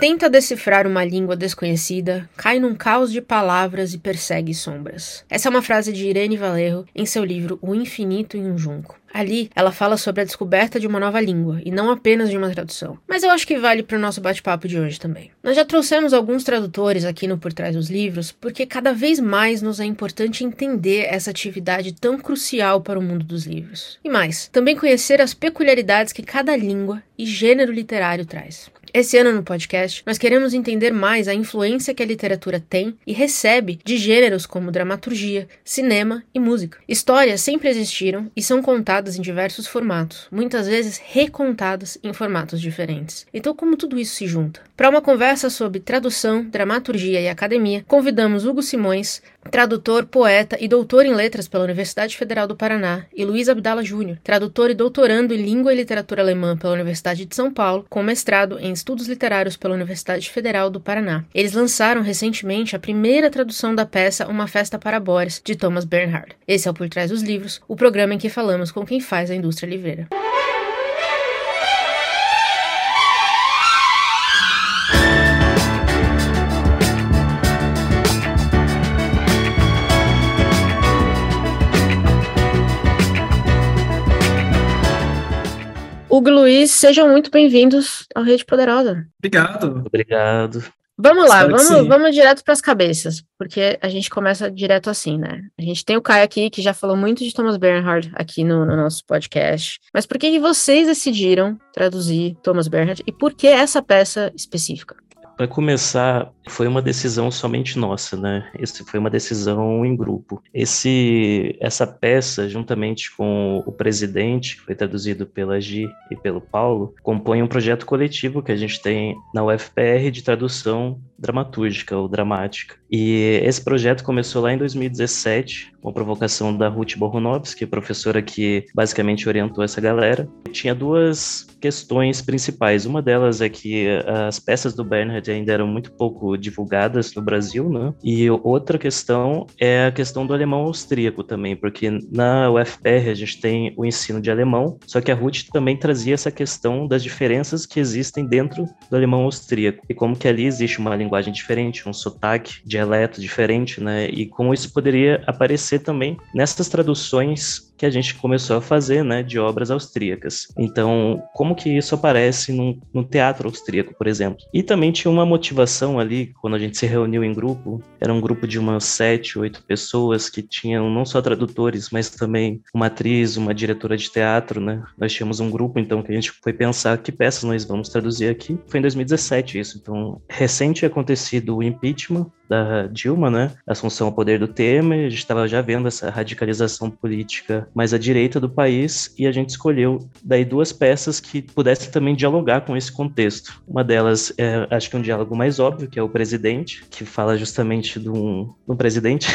Tenta decifrar uma língua desconhecida cai num caos de palavras e persegue sombras. Essa é uma frase de Irene Valerro em seu livro O Infinito em um Junco. Ali, ela fala sobre a descoberta de uma nova língua, e não apenas de uma tradução. Mas eu acho que vale para o nosso bate-papo de hoje também. Nós já trouxemos alguns tradutores aqui no Por Trás dos Livros, porque cada vez mais nos é importante entender essa atividade tão crucial para o mundo dos livros. E mais, também conhecer as peculiaridades que cada língua e gênero literário traz. Esse ano no podcast, nós queremos entender mais a influência que a literatura tem e recebe de gêneros como dramaturgia, cinema e música. Histórias sempre existiram e são contadas em diversos formatos, muitas vezes recontadas em formatos diferentes. Então, como tudo isso se junta? Para uma conversa sobre tradução, dramaturgia e academia, convidamos Hugo Simões, tradutor, poeta e doutor em letras pela Universidade Federal do Paraná, e Luiz Abdala Júnior, tradutor e doutorando em língua e literatura alemã pela Universidade de São Paulo, com mestrado em estudos literários pela Universidade Federal do Paraná. Eles lançaram recentemente a primeira tradução da peça Uma Festa para Boris, de Thomas Bernhard. Esse é o Por Trás dos Livros, o programa em que falamos com quem faz a indústria livreira. Hugo Luiz, sejam muito bem-vindos ao Rede Poderosa. Obrigado. Obrigado. Vamos lá, vamos, vamos direto para as cabeças, porque a gente começa direto assim, né? A gente tem o Caio aqui, que já falou muito de Thomas Bernhard aqui no, no nosso podcast. Mas por que, que vocês decidiram traduzir Thomas Bernhard e por que essa peça específica? Para começar, foi uma decisão somente nossa, né? Esse foi uma decisão em grupo. Esse, essa peça, juntamente com o presidente, que foi traduzido pela Gi e pelo Paulo, compõe um projeto coletivo que a gente tem na UFPR de tradução dramatúrgica ou dramática. E esse projeto começou lá em 2017, com provocação da Ruth Borunovski, professora que basicamente orientou essa galera. Tinha duas questões principais. Uma delas é que as peças do Bernhard ainda eram muito pouco divulgadas no Brasil, né? E outra questão é a questão do alemão austríaco também, porque na UFPR a gente tem o ensino de alemão, só que a Ruth também trazia essa questão das diferenças que existem dentro do alemão austríaco e como que ali existe uma linguagem diferente, um sotaque, dialeto diferente, né? E como isso poderia aparecer também nessas traduções que a gente começou a fazer, né, de obras austríacas. Então, como que isso aparece num, num, teatro austríaco, por exemplo? E também tinha uma motivação ali, quando a gente se reuniu em grupo, era um grupo de umas sete, oito pessoas que tinham não só tradutores, mas também uma atriz, uma diretora de teatro, né? Nós tínhamos um grupo, então, que a gente foi pensar que peças nós vamos traduzir aqui. Foi em 2017 isso, então, recente acontecido o impeachment da Dilma, né? Assunção ao poder do Temer, a gente estava já vendo essa radicalização política mais à direita do país e a gente escolheu daí duas peças que pudessem também dialogar com esse contexto. Uma delas é, acho que um diálogo mais óbvio, que é o presidente, que fala justamente de um, um presidente,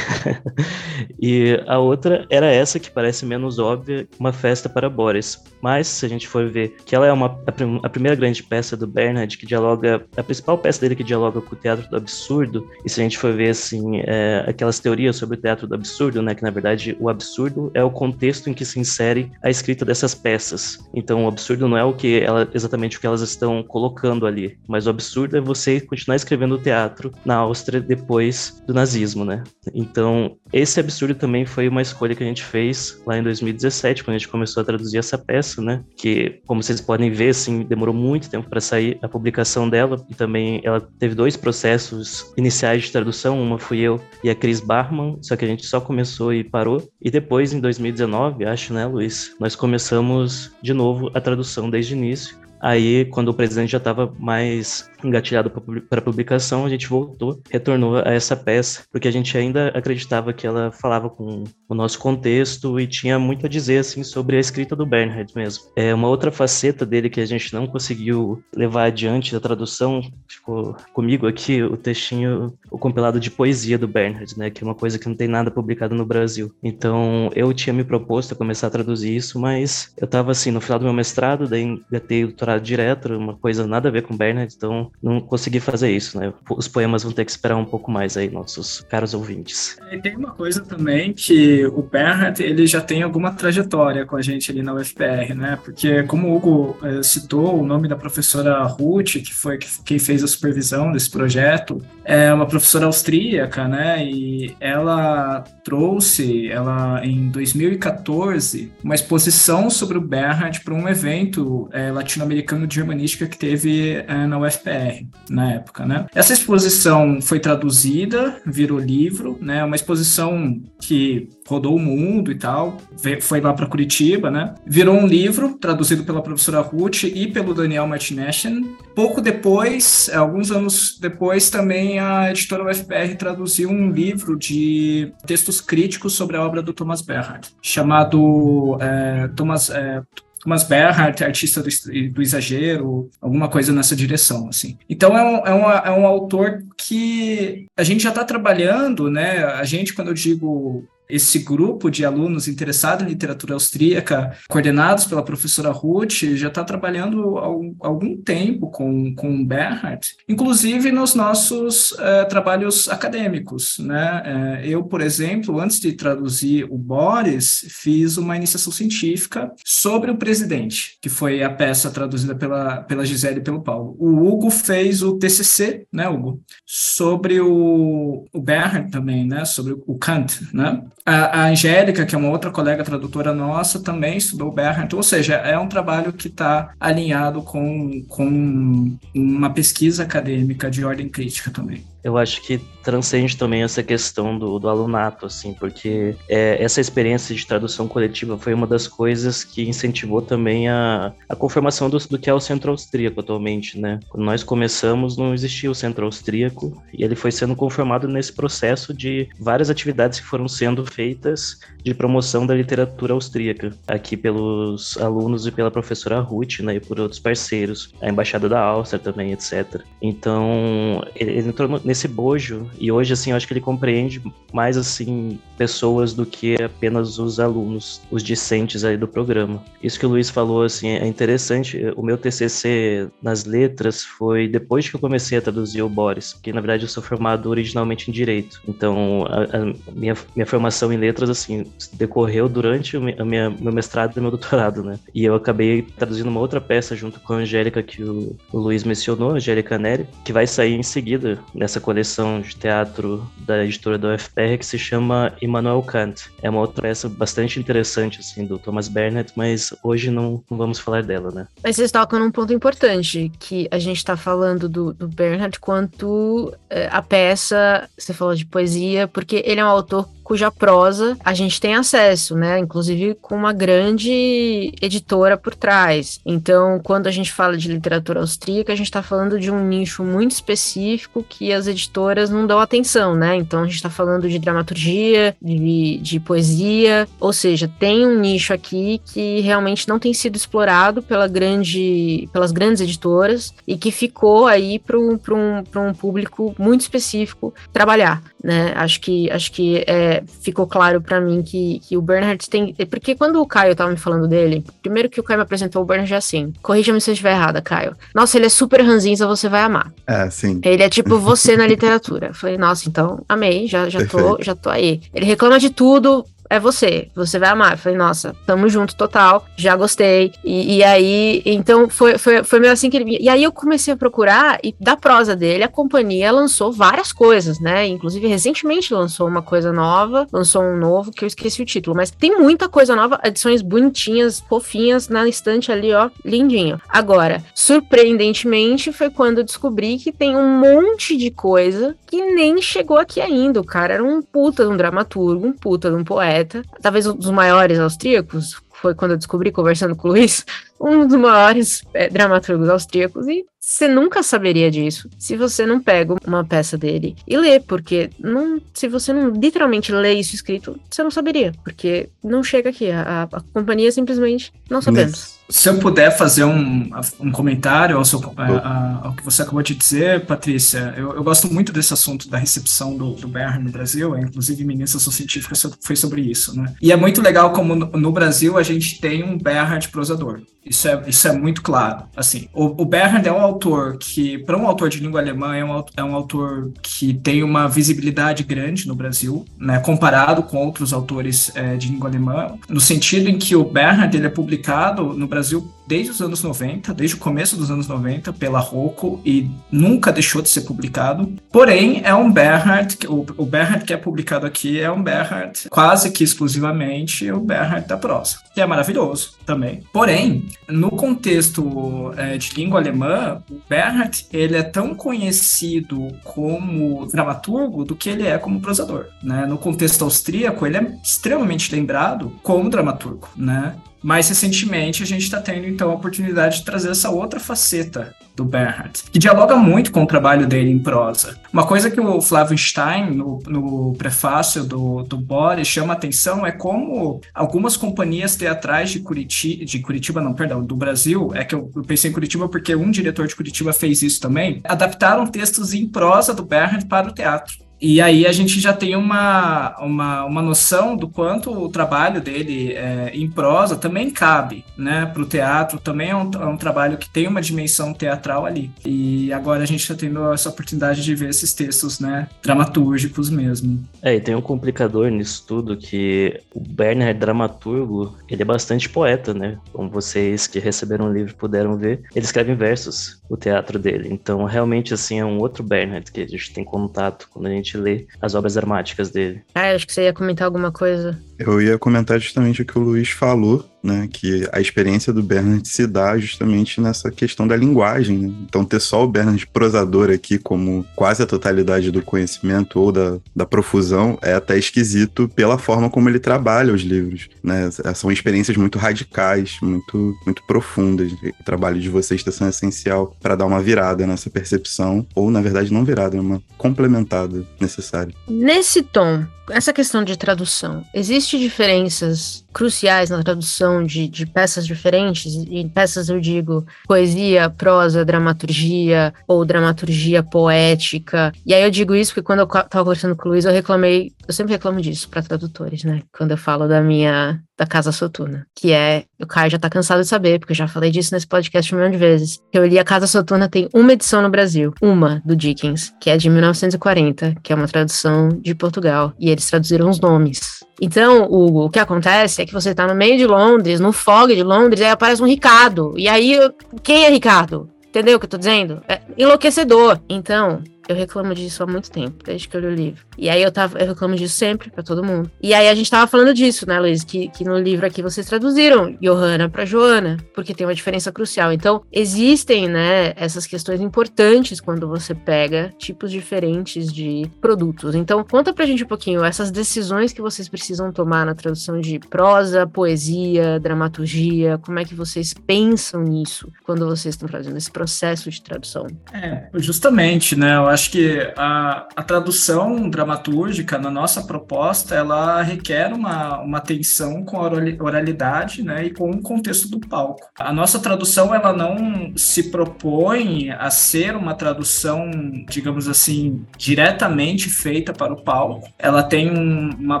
e a outra era essa que parece menos óbvia, uma festa para Boris. Mas se a gente for ver que ela é uma a, a primeira grande peça do Bernard que dialoga, a principal peça dele que dialoga com o teatro do absurdo, e se a gente for ver assim, é, aquelas teorias sobre o teatro do absurdo, né, que na verdade o absurdo é o contexto em que se insere a escrita dessas peças. Então o absurdo não é o que ela, exatamente o que elas estão colocando ali, mas o absurdo é você continuar escrevendo teatro na Áustria depois do nazismo, né? Então esse absurdo também foi uma escolha que a gente fez lá em 2017, quando a gente começou a traduzir essa peça, né? Que, como vocês podem ver, assim, demorou muito tempo para sair a publicação dela e também ela teve dois processos iniciais de tradução, uma fui eu e a Cris Barman, só que a gente só começou e parou. E depois, em 2019, acho, né, Luiz, nós começamos de novo a tradução desde o início. Aí, quando o presidente já estava mais engatilhado para publicação, a gente voltou, retornou a essa peça, porque a gente ainda acreditava que ela falava com o nosso contexto e tinha muito a dizer assim sobre a escrita do Bernhard mesmo. É uma outra faceta dele que a gente não conseguiu levar adiante da tradução, ficou comigo aqui o textinho, o compilado de poesia do Bernhard, né, que é uma coisa que não tem nada publicado no Brasil. Então, eu tinha me proposto a começar a traduzir isso, mas eu estava assim no final do meu mestrado, daí engatei o doutorado direto, uma coisa nada a ver com Bernhard, então não consegui fazer isso, né? Os poemas vão ter que esperar um pouco mais aí, nossos caros ouvintes. E tem uma coisa também que o Bernhard, ele já tem alguma trajetória com a gente ali na UFPR, né? Porque como o Hugo é, citou o nome da professora Ruth, que foi quem fez a supervisão desse projeto, é uma professora austríaca, né? E ela trouxe, ela em 2014, uma exposição sobre o Bernhard para um evento é, latino-americano de germanística que teve é, na UFPR na época, né? Essa exposição foi traduzida, virou livro, né? Uma exposição que rodou o mundo e tal, foi lá para Curitiba, né? Virou um livro traduzido pela professora Ruth e pelo Daniel Martineshen. Pouco depois, alguns anos depois, também a editora UFPR traduziu um livro de textos críticos sobre a obra do Thomas Bernhard, chamado é, Thomas é, Thomas Bernhardt, artista do, do, exagero, alguma coisa nessa direção, assim. Então é um, é, uma, é um autor que a gente já está trabalhando, né? A gente, quando eu digo esse grupo de alunos interessados em literatura austríaca, coordenados pela professora Ruth, já está trabalhando há algum tempo com, com Bernhardt, inclusive nos nossos uh, trabalhos acadêmicos. Né? Uh, eu, por exemplo, antes de traduzir o Boris, fiz uma iniciação científica sobre o presidente, que foi a peça traduzida pela, pela Gisele e pelo Paulo. O Hugo fez o TCC, né, Hugo? Sobre o, o Bernhardt também, né? Sobre o Kant, né? A, a Angélica, que é uma outra colega tradutora nossa, também estudou Bernhardt, ou seja, é um trabalho que está alinhado com, com uma pesquisa acadêmica de ordem crítica também eu acho que transcende também essa questão do, do alunato, assim, porque é, essa experiência de tradução coletiva foi uma das coisas que incentivou também a, a conformação do, do que é o Centro Austríaco atualmente, né? Quando nós começamos, não existia o Centro Austríaco e ele foi sendo conformado nesse processo de várias atividades que foram sendo feitas de promoção da literatura austríaca, aqui pelos alunos e pela professora Ruth, né, e por outros parceiros, a Embaixada da Áustria também, etc. Então, ele entrou nesse bojo e hoje, assim, eu acho que ele compreende mais, assim, pessoas do que apenas os alunos, os discentes aí do programa. Isso que o Luiz falou, assim, é interessante. O meu TCC nas letras foi depois que eu comecei a traduzir o Boris, porque, na verdade, eu sou formado originalmente em Direito. Então, a, a minha, minha formação em letras, assim, decorreu durante o minha, meu mestrado e meu doutorado, né? E eu acabei traduzindo uma outra peça junto com a Angélica que o, o Luiz mencionou, Angélica Neri, que vai sair em seguida nessa coleção de teatro da editora da UFPR que se chama Immanuel Kant. É uma outra peça bastante interessante, assim, do Thomas Bernhardt, mas hoje não, não vamos falar dela, né? Mas vocês tocam num ponto importante, que a gente está falando do, do Bernhardt quanto é, a peça, você falou de poesia, porque ele é um autor cuja prosa a gente tem acesso, né? Inclusive com uma grande editora por trás. Então, quando a gente fala de literatura austríaca, a gente está falando de um nicho muito específico que as editoras não dão atenção, né? Então, a gente está falando de dramaturgia, de, de poesia, ou seja, tem um nicho aqui que realmente não tem sido explorado pela grande, pelas grandes editoras e que ficou aí para um, um, um público muito específico trabalhar, né? Acho que, acho que é, ficou claro para mim que, que o Bernhard tem. Porque quando o Caio tava me falando dele, primeiro que o Caio me apresentou o Bernhard é assim. Corrija-me se eu estiver errada, Caio. Nossa, ele é super ranzinza, você vai amar. É, sim. Ele é tipo você na literatura. Eu falei, nossa, então amei, já, já, tô, já tô aí. Ele reclama de tudo, é você, você vai amar. Eu falei, nossa, tamo junto total, já gostei. E, e aí, então foi, foi, foi meio assim que ele. E aí eu comecei a procurar, e da prosa dele, a companhia lançou várias coisas, né? Inclusive, recentemente lançou uma coisa nova, lançou um novo, que eu esqueci o título, mas tem muita coisa nova, edições bonitinhas, fofinhas, na estante ali, ó, lindinho. Agora, surpreendentemente, foi quando eu descobri que tem um monte de coisa que nem chegou aqui ainda. O cara era um puta de um dramaturgo, um puta de um poeta poeta, talvez um dos maiores austríacos, foi quando eu descobri conversando com o Luiz, um dos maiores é, dramaturgos austríacos, e você nunca saberia disso se você não pega uma peça dele e lê, porque não, se você não literalmente lê isso escrito, você não saberia, porque não chega aqui. A, a companhia simplesmente não sabemos. Se eu puder fazer um, um comentário ao, seu, a, ao, que você acabou de dizer, Patrícia, eu, eu, gosto muito desse assunto da recepção do, do Bernhard no Brasil, é, inclusive minha iniciação científica foi sobre isso, né? E é muito legal como no, no Brasil a gente tem um Bernhard prosador. Isso é, isso é muito claro. Assim, o, o Bernhard é um autor que, para um autor de língua alemã, é um, é um autor que tem uma visibilidade grande no Brasil, né, comparado com outros autores é, de língua alemã, no sentido em que o Bernhard ele é publicado no Brasil desde os anos 90, desde o começo dos anos 90, pela Rocco e nunca deixou de ser publicado. Porém, é um Bernhard, o, o Bernhard que é publicado aqui é um Bernhard quase que exclusivamente o Bernhard da prosa, que é maravilhoso também. Porém, no contexto é, de língua alemã, o Bernhard ele é tão conhecido como dramaturgo do que ele é como prosador. Né? No contexto austríaco, ele é extremamente lembrado como dramaturgo. Né? Mais recentemente, a gente está tendo então a oportunidade de trazer essa outra faceta do Bernhard, que dialoga muito com o trabalho dele em prosa. Uma coisa que o Flávio Stein, no, no prefácio do, do Boris, chama atenção é como algumas companhias teatrais de Curitiba, de Curitiba, não, perdão, do Brasil, é que eu, eu pensei em Curitiba porque um diretor de Curitiba fez isso também, adaptaram textos em prosa do Bernhard para o teatro. E aí a gente já tem uma, uma, uma noção do quanto o trabalho dele é, em prosa também cabe né, para o teatro, também é um, é um, trabalho que tem uma dimensão teatral ali. E agora a gente está tendo essa oportunidade de ver esses textos né, dramatúrgicos mesmo. É, e tem um complicador nisso tudo que o Bernard, dramaturgo, ele é bastante poeta, né? Como vocês que receberam o livro puderam ver, ele escreve em versos o teatro dele. Então, realmente, assim, é um outro Bernard que a gente tem contato quando a gente gente ler as obras dramáticas dele. Ah, acho que você ia comentar alguma coisa. Eu ia comentar justamente o que o Luiz falou, né? Que a experiência do Bernard se dá justamente nessa questão da linguagem. Né? Então, ter só o Bernard prosador aqui como quase a totalidade do conhecimento ou da, da profusão é até esquisito pela forma como ele trabalha os livros. Né? São experiências muito radicais, muito, muito profundas. O trabalho de vocês está sendo essencial para dar uma virada nessa percepção, ou na verdade não virada, uma complementada necessária. Nesse tom, essa questão de tradução, existe diferenças cruciais na tradução de, de peças diferentes? E peças eu digo poesia, prosa, dramaturgia ou dramaturgia poética. E aí eu digo isso porque quando eu tava conversando com o Luiz, eu reclamei, eu sempre reclamo disso para tradutores, né? Quando eu falo da minha da Casa Soturna, que é, o Caio já tá cansado de saber, porque eu já falei disso nesse podcast um milhão de vezes. Eu li a Casa Soturna tem uma edição no Brasil, uma do Dickens, que é de 1940, que é uma tradução de Portugal, e eles traduziram os nomes. Então, Hugo, o que acontece é que você tá no meio de Londres, no fog de Londres, aí aparece um Ricardo. E aí, quem é Ricardo? Entendeu o que eu tô dizendo? É enlouquecedor. Então, eu reclamo disso há muito tempo, desde que eu li o livro. E aí eu tava, eu reclamo disso sempre para todo mundo. E aí a gente tava falando disso, né, Luiz? Que, que no livro aqui vocês traduziram Johanna para Joana, porque tem uma diferença crucial. Então, existem, né, essas questões importantes quando você pega tipos diferentes de produtos. Então, conta pra gente um pouquinho essas decisões que vocês precisam tomar na tradução de prosa, poesia, dramaturgia, como é que vocês pensam nisso quando vocês estão fazendo esse processo de tradução? É, justamente, né? Eu acho que a, a tradução dramatúrgica na nossa proposta, ela requer uma, uma atenção com a oralidade né, e com o contexto do palco. A nossa tradução, ela não se propõe a ser uma tradução, digamos assim, diretamente feita para o palco. Ela tem um, uma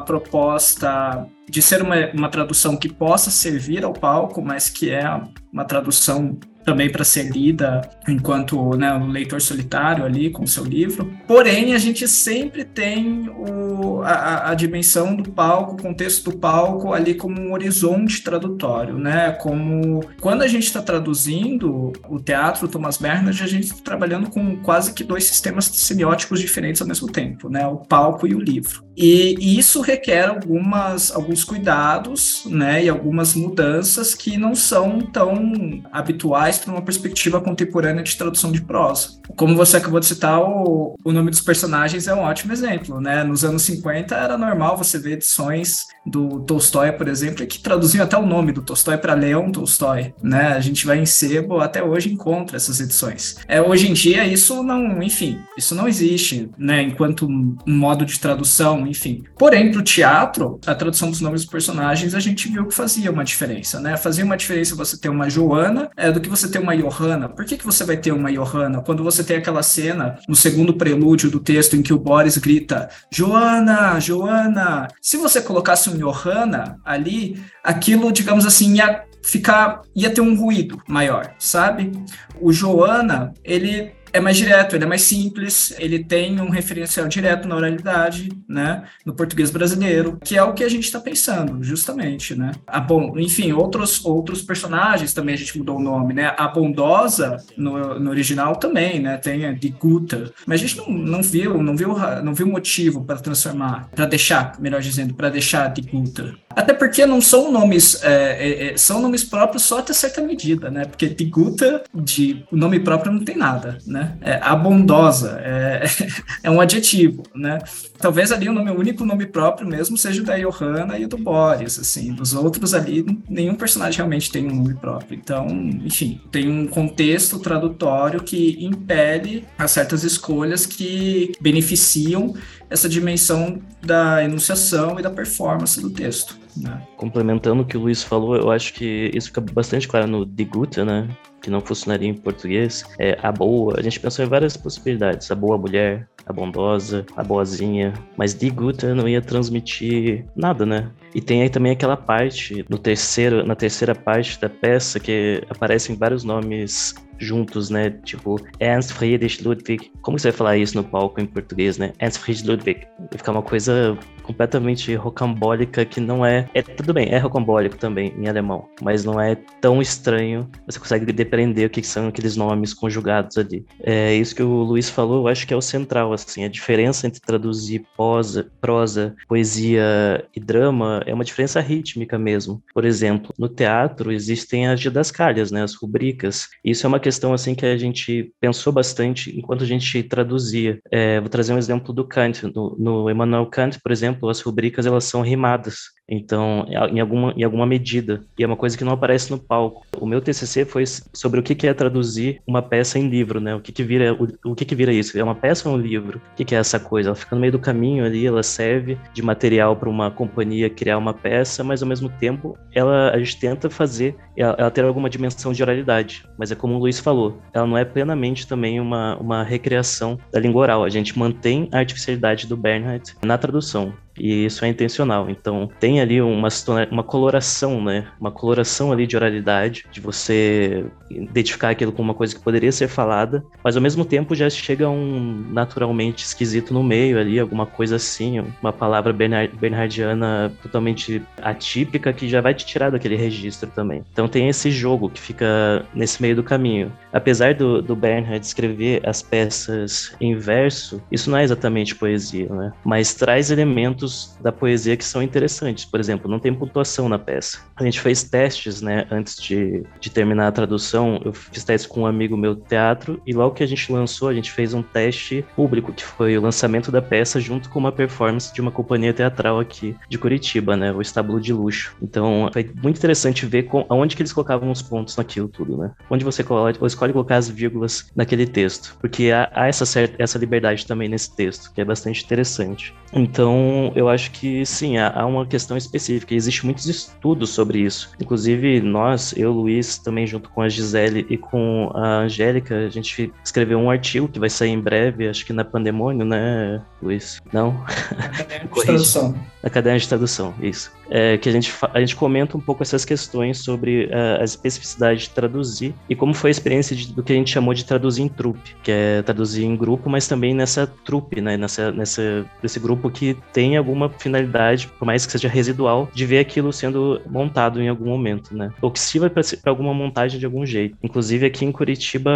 proposta de ser uma, uma tradução que possa servir ao palco, mas que é uma tradução também para ser lida enquanto né, um leitor solitário ali com o seu livro. Porém, a gente sempre tem o, a, a, dimensão do palco, o contexto do palco ali como um horizonte tradutório, né? Como quando a gente está traduzindo o teatro Thomas Bernhard, a gente está trabalhando com quase que dois sistemas semióticos diferentes ao mesmo tempo, né? O palco e o livro. E isso requer algumas, alguns cuidados né, e algumas mudanças que não são tão habituais para uma perspectiva contemporânea de tradução de prosa. Como você acabou de citar, o, o nome dos personagens é um ótimo exemplo. Né? Nos anos 50 era normal você ver edições do Tolstói, por exemplo, que traduziam até o nome do Tolstói para Leão Tolstói. Né? A gente vai em sebo, até hoje encontra essas edições. É, hoje em dia isso não, enfim, isso não existe né, enquanto um modo de tradução enfim. Porém, para o teatro, a tradução dos nomes dos personagens, a gente viu que fazia uma diferença, né? Fazia uma diferença você ter uma Joana é, do que você ter uma Johanna. Por que, que você vai ter uma Johanna? Quando você tem aquela cena no segundo prelúdio do texto em que o Boris grita Joana, Joana. Se você colocasse um Johanna ali, aquilo, digamos assim, ia ficar ia ter um ruído maior, sabe? O Joana, ele é mais direto, ele é mais simples, ele tem um referencial direto na oralidade, né, no português brasileiro, que é o que a gente está pensando, justamente, né. A bom, enfim, outros outros personagens também a gente mudou o nome, né. A bondosa no, no original também, né, tem a de Guta, mas a gente não, não viu, não viu, não viu motivo para transformar, para deixar, melhor dizendo, para deixar de Guta. Até porque não são nomes, é, é, é, são nomes próprios só até certa medida, né? Porque de Guta, de nome próprio não tem nada, né? É, a bondosa é, é um adjetivo, né? Talvez ali o nome o único nome próprio mesmo seja o da Johanna e o do Boris, assim. Dos outros ali, nenhum personagem realmente tem um nome próprio. Então, enfim, tem um contexto tradutório que impele a certas escolhas que beneficiam essa dimensão da enunciação e da performance do texto. Né? Complementando o que o Luiz falou, eu acho que isso fica bastante claro no De Gute, né? que não funcionaria em português, é a boa. A gente pensou em várias possibilidades. A boa mulher, a bondosa, a boazinha. Mas de Guta não ia transmitir nada, né? E tem aí também aquela parte, no terceiro, na terceira parte da peça, que aparecem vários nomes juntos, né? Tipo, Ernst Friedrich Ludwig. Como você vai falar isso no palco em português, né? Ernst Friedrich Ludwig. Vai ficar uma coisa completamente rocambólica que não é. É tudo bem, é rocambólico também em alemão, mas não é tão estranho. Você consegue depreender o que são aqueles nomes conjugados ali. É isso que o Luiz falou, eu acho que é o central, assim. A diferença entre traduzir prosa, prosa poesia e drama é uma diferença rítmica mesmo. Por exemplo, no teatro existem as didascalhas, né? As rubricas. Isso é uma questão assim que a gente pensou bastante enquanto a gente traduzia. É, vou trazer um exemplo do Kant. No, no Emmanuel Kant, por exemplo, as rubricas elas são rimadas. Então, em alguma, em alguma medida. E é uma coisa que não aparece no palco. O meu TCC foi sobre o que é traduzir uma peça em livro, né? O que, que vira o, o que, que vira isso? É uma peça ou um livro? O que, que é essa coisa? Ela fica no meio do caminho ali, ela serve de material para uma companhia criar uma peça, mas ao mesmo tempo ela a gente tenta fazer ela, ela ter alguma dimensão de oralidade. Mas é como o Luiz falou, ela não é plenamente também uma, uma recriação da língua oral. A gente mantém a artificialidade do Bernhardt na tradução e isso é intencional. Então tem ali uma, uma coloração, né? Uma coloração ali de oralidade, de você identificar aquilo como uma coisa que poderia ser falada, mas ao mesmo tempo já chega um naturalmente esquisito no meio ali, alguma coisa assim, uma palavra bernardiana totalmente atípica que já vai te tirar daquele registro também. Então tem esse jogo que fica nesse meio do caminho. Apesar do, do Bernhard escrever as peças em verso, isso não é exatamente poesia, né? Mas traz elementos da poesia que são interessantes. Por exemplo, não tem pontuação na peça. A gente fez testes, né, antes de, de terminar a tradução. Eu fiz testes com um amigo meu do teatro e logo que a gente lançou, a gente fez um teste público, que foi o lançamento da peça junto com uma performance de uma companhia teatral aqui de Curitiba, né, o Estábulo de Luxo. Então, foi muito interessante ver com, aonde que eles colocavam os pontos naquilo tudo, né? Onde você coloca, escolhe colocar as vírgulas naquele texto, porque há, há essa, certa, essa liberdade também nesse texto, que é bastante interessante. Então, eu acho que sim, há uma questão específica. Existe muitos estudos sobre isso. Inclusive, nós, eu, Luiz, também junto com a Gisele e com a Angélica, a gente escreveu um artigo que vai sair em breve, acho que na Pandemônio, né, Luiz? Não? Academia de tradução. Academia de tradução, isso. É, que a gente, a gente comenta um pouco essas questões sobre uh, a especificidade de traduzir e como foi a experiência de, do que a gente chamou de traduzir em trupe, que é traduzir em grupo, mas também nessa trupe, né, nessa, nessa, nesse grupo que tem alguma finalidade, por mais que seja residual, de ver aquilo sendo montado em algum momento, né? Ou que sirva para alguma montagem de algum jeito. Inclusive aqui em Curitiba,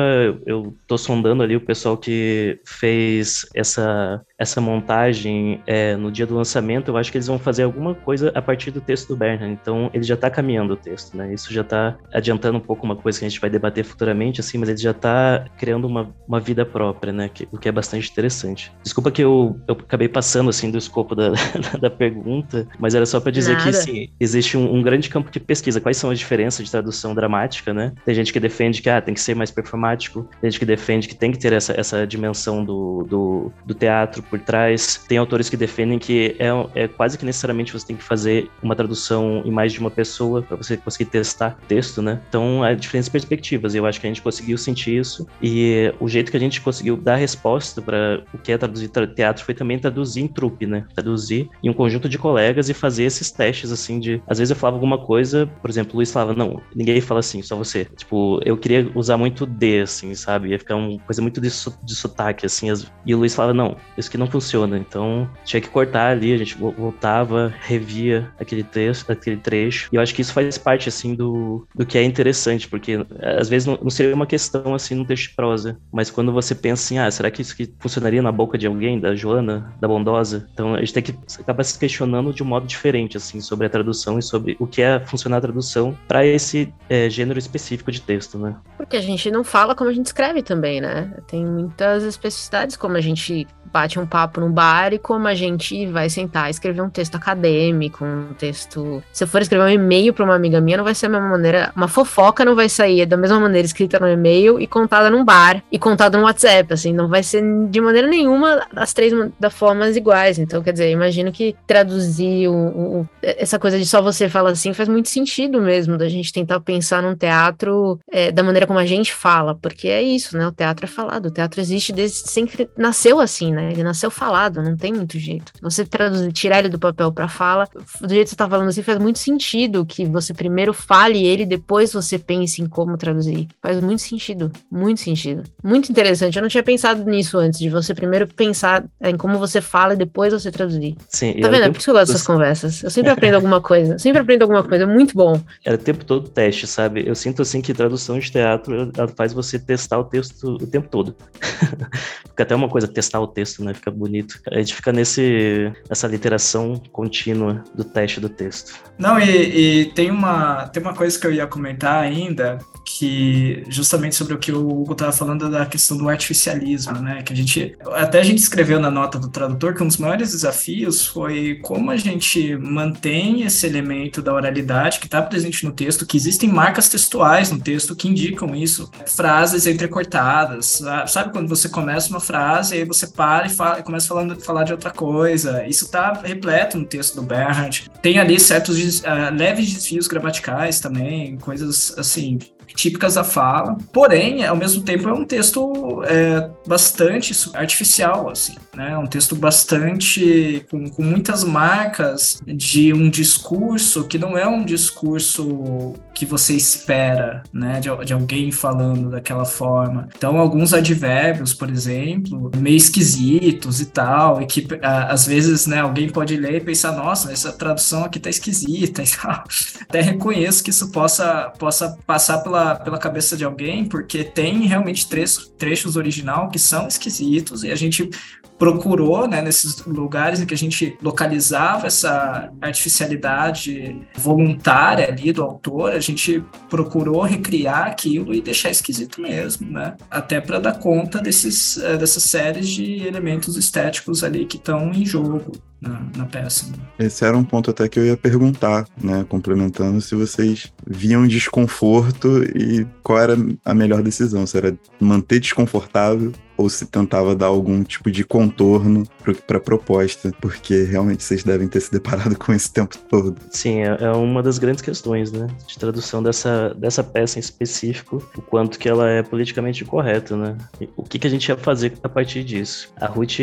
eu tô sondando ali o pessoal que fez essa, essa montagem é, no dia do lançamento, eu acho que eles vão fazer alguma coisa a partir do texto do Bernard. Então, ele já está caminhando o texto, né? Isso já está adiantando um pouco uma coisa que a gente vai debater futuramente, assim, mas ele já está criando uma, uma vida própria, né? Que, o que é bastante interessante. Desculpa que eu, eu acabei passando, assim, do escopo da, da pergunta, mas era só para dizer Nada. que, sim, existe um, um, grande campo de pesquisa. Quais são as diferenças de tradução dramática, né? Tem gente que defende que, ah, tem que ser mais performático, tem gente que defende que tem que ter essa, essa dimensão do, do, do teatro por trás. Tem autores que defendem que é, é quase que necessariamente você tem que fazer uma tradução em mais de uma pessoa para você conseguir testar texto, né? Então, há diferentes perspectivas. Eu acho que a gente conseguiu sentir isso e o jeito que a gente conseguiu dar resposta para o que é traduzir teatro foi também traduzir em trupe, né? Traduzir traduzir, e um conjunto de colegas e fazer esses testes, assim, de. Às vezes eu falava alguma coisa, por exemplo, o Luiz falava, não, ninguém fala assim, só você. Tipo, eu queria usar muito D, assim, sabe? Ia ficar uma coisa muito de, de sotaque, assim. As... E o Luiz falava, não, isso que não funciona. Então, tinha que cortar ali, a gente voltava, revia aquele texto, aquele trecho. E eu acho que isso faz parte, assim, do, do que é interessante, porque às vezes não, não seria uma questão, assim, no texto de prosa, mas quando você pensa assim, ah, será que isso que funcionaria na boca de alguém, da Joana, da Bondosa? Então, a gente tem que acabar se questionando de um modo diferente, assim, sobre a tradução e sobre o que é funcionar a tradução para esse é, gênero específico de texto, né? Porque a gente não fala como a gente escreve também, né? Tem muitas especificidades como a gente bate um papo no bar e como a gente vai sentar e escrever um texto acadêmico, um texto. Se eu for escrever um e-mail para uma amiga minha, não vai ser a mesma maneira. Uma fofoca não vai sair da mesma maneira escrita no e-mail e contada num bar e contada no WhatsApp, assim, não vai ser de maneira nenhuma as três da formas iguais. Então, quer dizer, imagino que traduzir o, o, essa coisa de só você fala assim faz muito sentido mesmo, da gente tentar pensar num teatro é, da maneira como a gente fala, porque é isso, né? O teatro é falado, o teatro existe desde sempre nasceu assim, né? Ele nasceu falado, não tem muito jeito. Você traduzir, tirar ele do papel para fala, do jeito que você tá falando assim, faz muito sentido que você primeiro fale ele, depois você pense em como traduzir. Faz muito sentido, muito sentido. Muito interessante. Eu não tinha pensado nisso antes, de você primeiro pensar em como você fala e depois você traduzir. Sim. Tá vendo? É por isso que eu gosto dessas conversas. Eu sempre aprendo alguma coisa. Sempre aprendo alguma coisa. Muito bom. Era o tempo todo teste, sabe? Eu sinto assim que tradução de teatro ela faz você testar o texto o tempo todo. Fica até uma coisa testar o texto né? Fica bonito. A gente fica nesse, nessa literação contínua do teste do texto. Não, e, e tem, uma, tem uma coisa que eu ia comentar ainda, que justamente sobre o que o Hugo estava falando da questão do artificialismo, né? Que a gente até a gente escreveu na nota do tradutor que um dos maiores desafios foi como a gente mantém esse elemento da oralidade que está presente no texto, que existem marcas textuais no texto que indicam isso, frases entrecortadas, sabe quando você começa uma frase e aí você para e, fala, começa falando falar de outra coisa. Isso está repleto no texto do Bernhard. Tem ali certos uh, leves desvios gramaticais também, coisas assim típicas da fala, porém, ao mesmo tempo, é um texto é, bastante artificial, assim, né? Um texto bastante com, com muitas marcas de um discurso que não é um discurso que você espera, né? De, de alguém falando daquela forma. Então, alguns advérbios, por exemplo, meio esquisitos e tal, e que às vezes, né, alguém pode ler e pensar, nossa, essa tradução aqui tá esquisita e tal. Até reconheço que isso possa, possa passar pela pela, cabeça de alguém, porque tem realmente trechos, trechos original que são esquisitos e a gente procurou, né, nesses lugares em que a gente localizava essa artificialidade voluntária ali do autor, a gente procurou recriar aquilo e deixar esquisito mesmo, né? Até para dar conta desses, eh, dessas séries de elementos estéticos ali que estão em jogo na, na peça. Esse era um ponto até que eu ia perguntar, né? Complementando se vocês viam desconforto e qual era a melhor decisão, se era manter desconfortável ou se tentava dar algum tipo de contorno para a proposta, porque realmente vocês devem ter se deparado com esse tempo todo. Sim, é, é, uma das grandes questões, né, de tradução dessa, dessa peça em específico, o quanto que ela é politicamente correta, né? E o que, que a gente ia fazer a partir disso? A Ruth,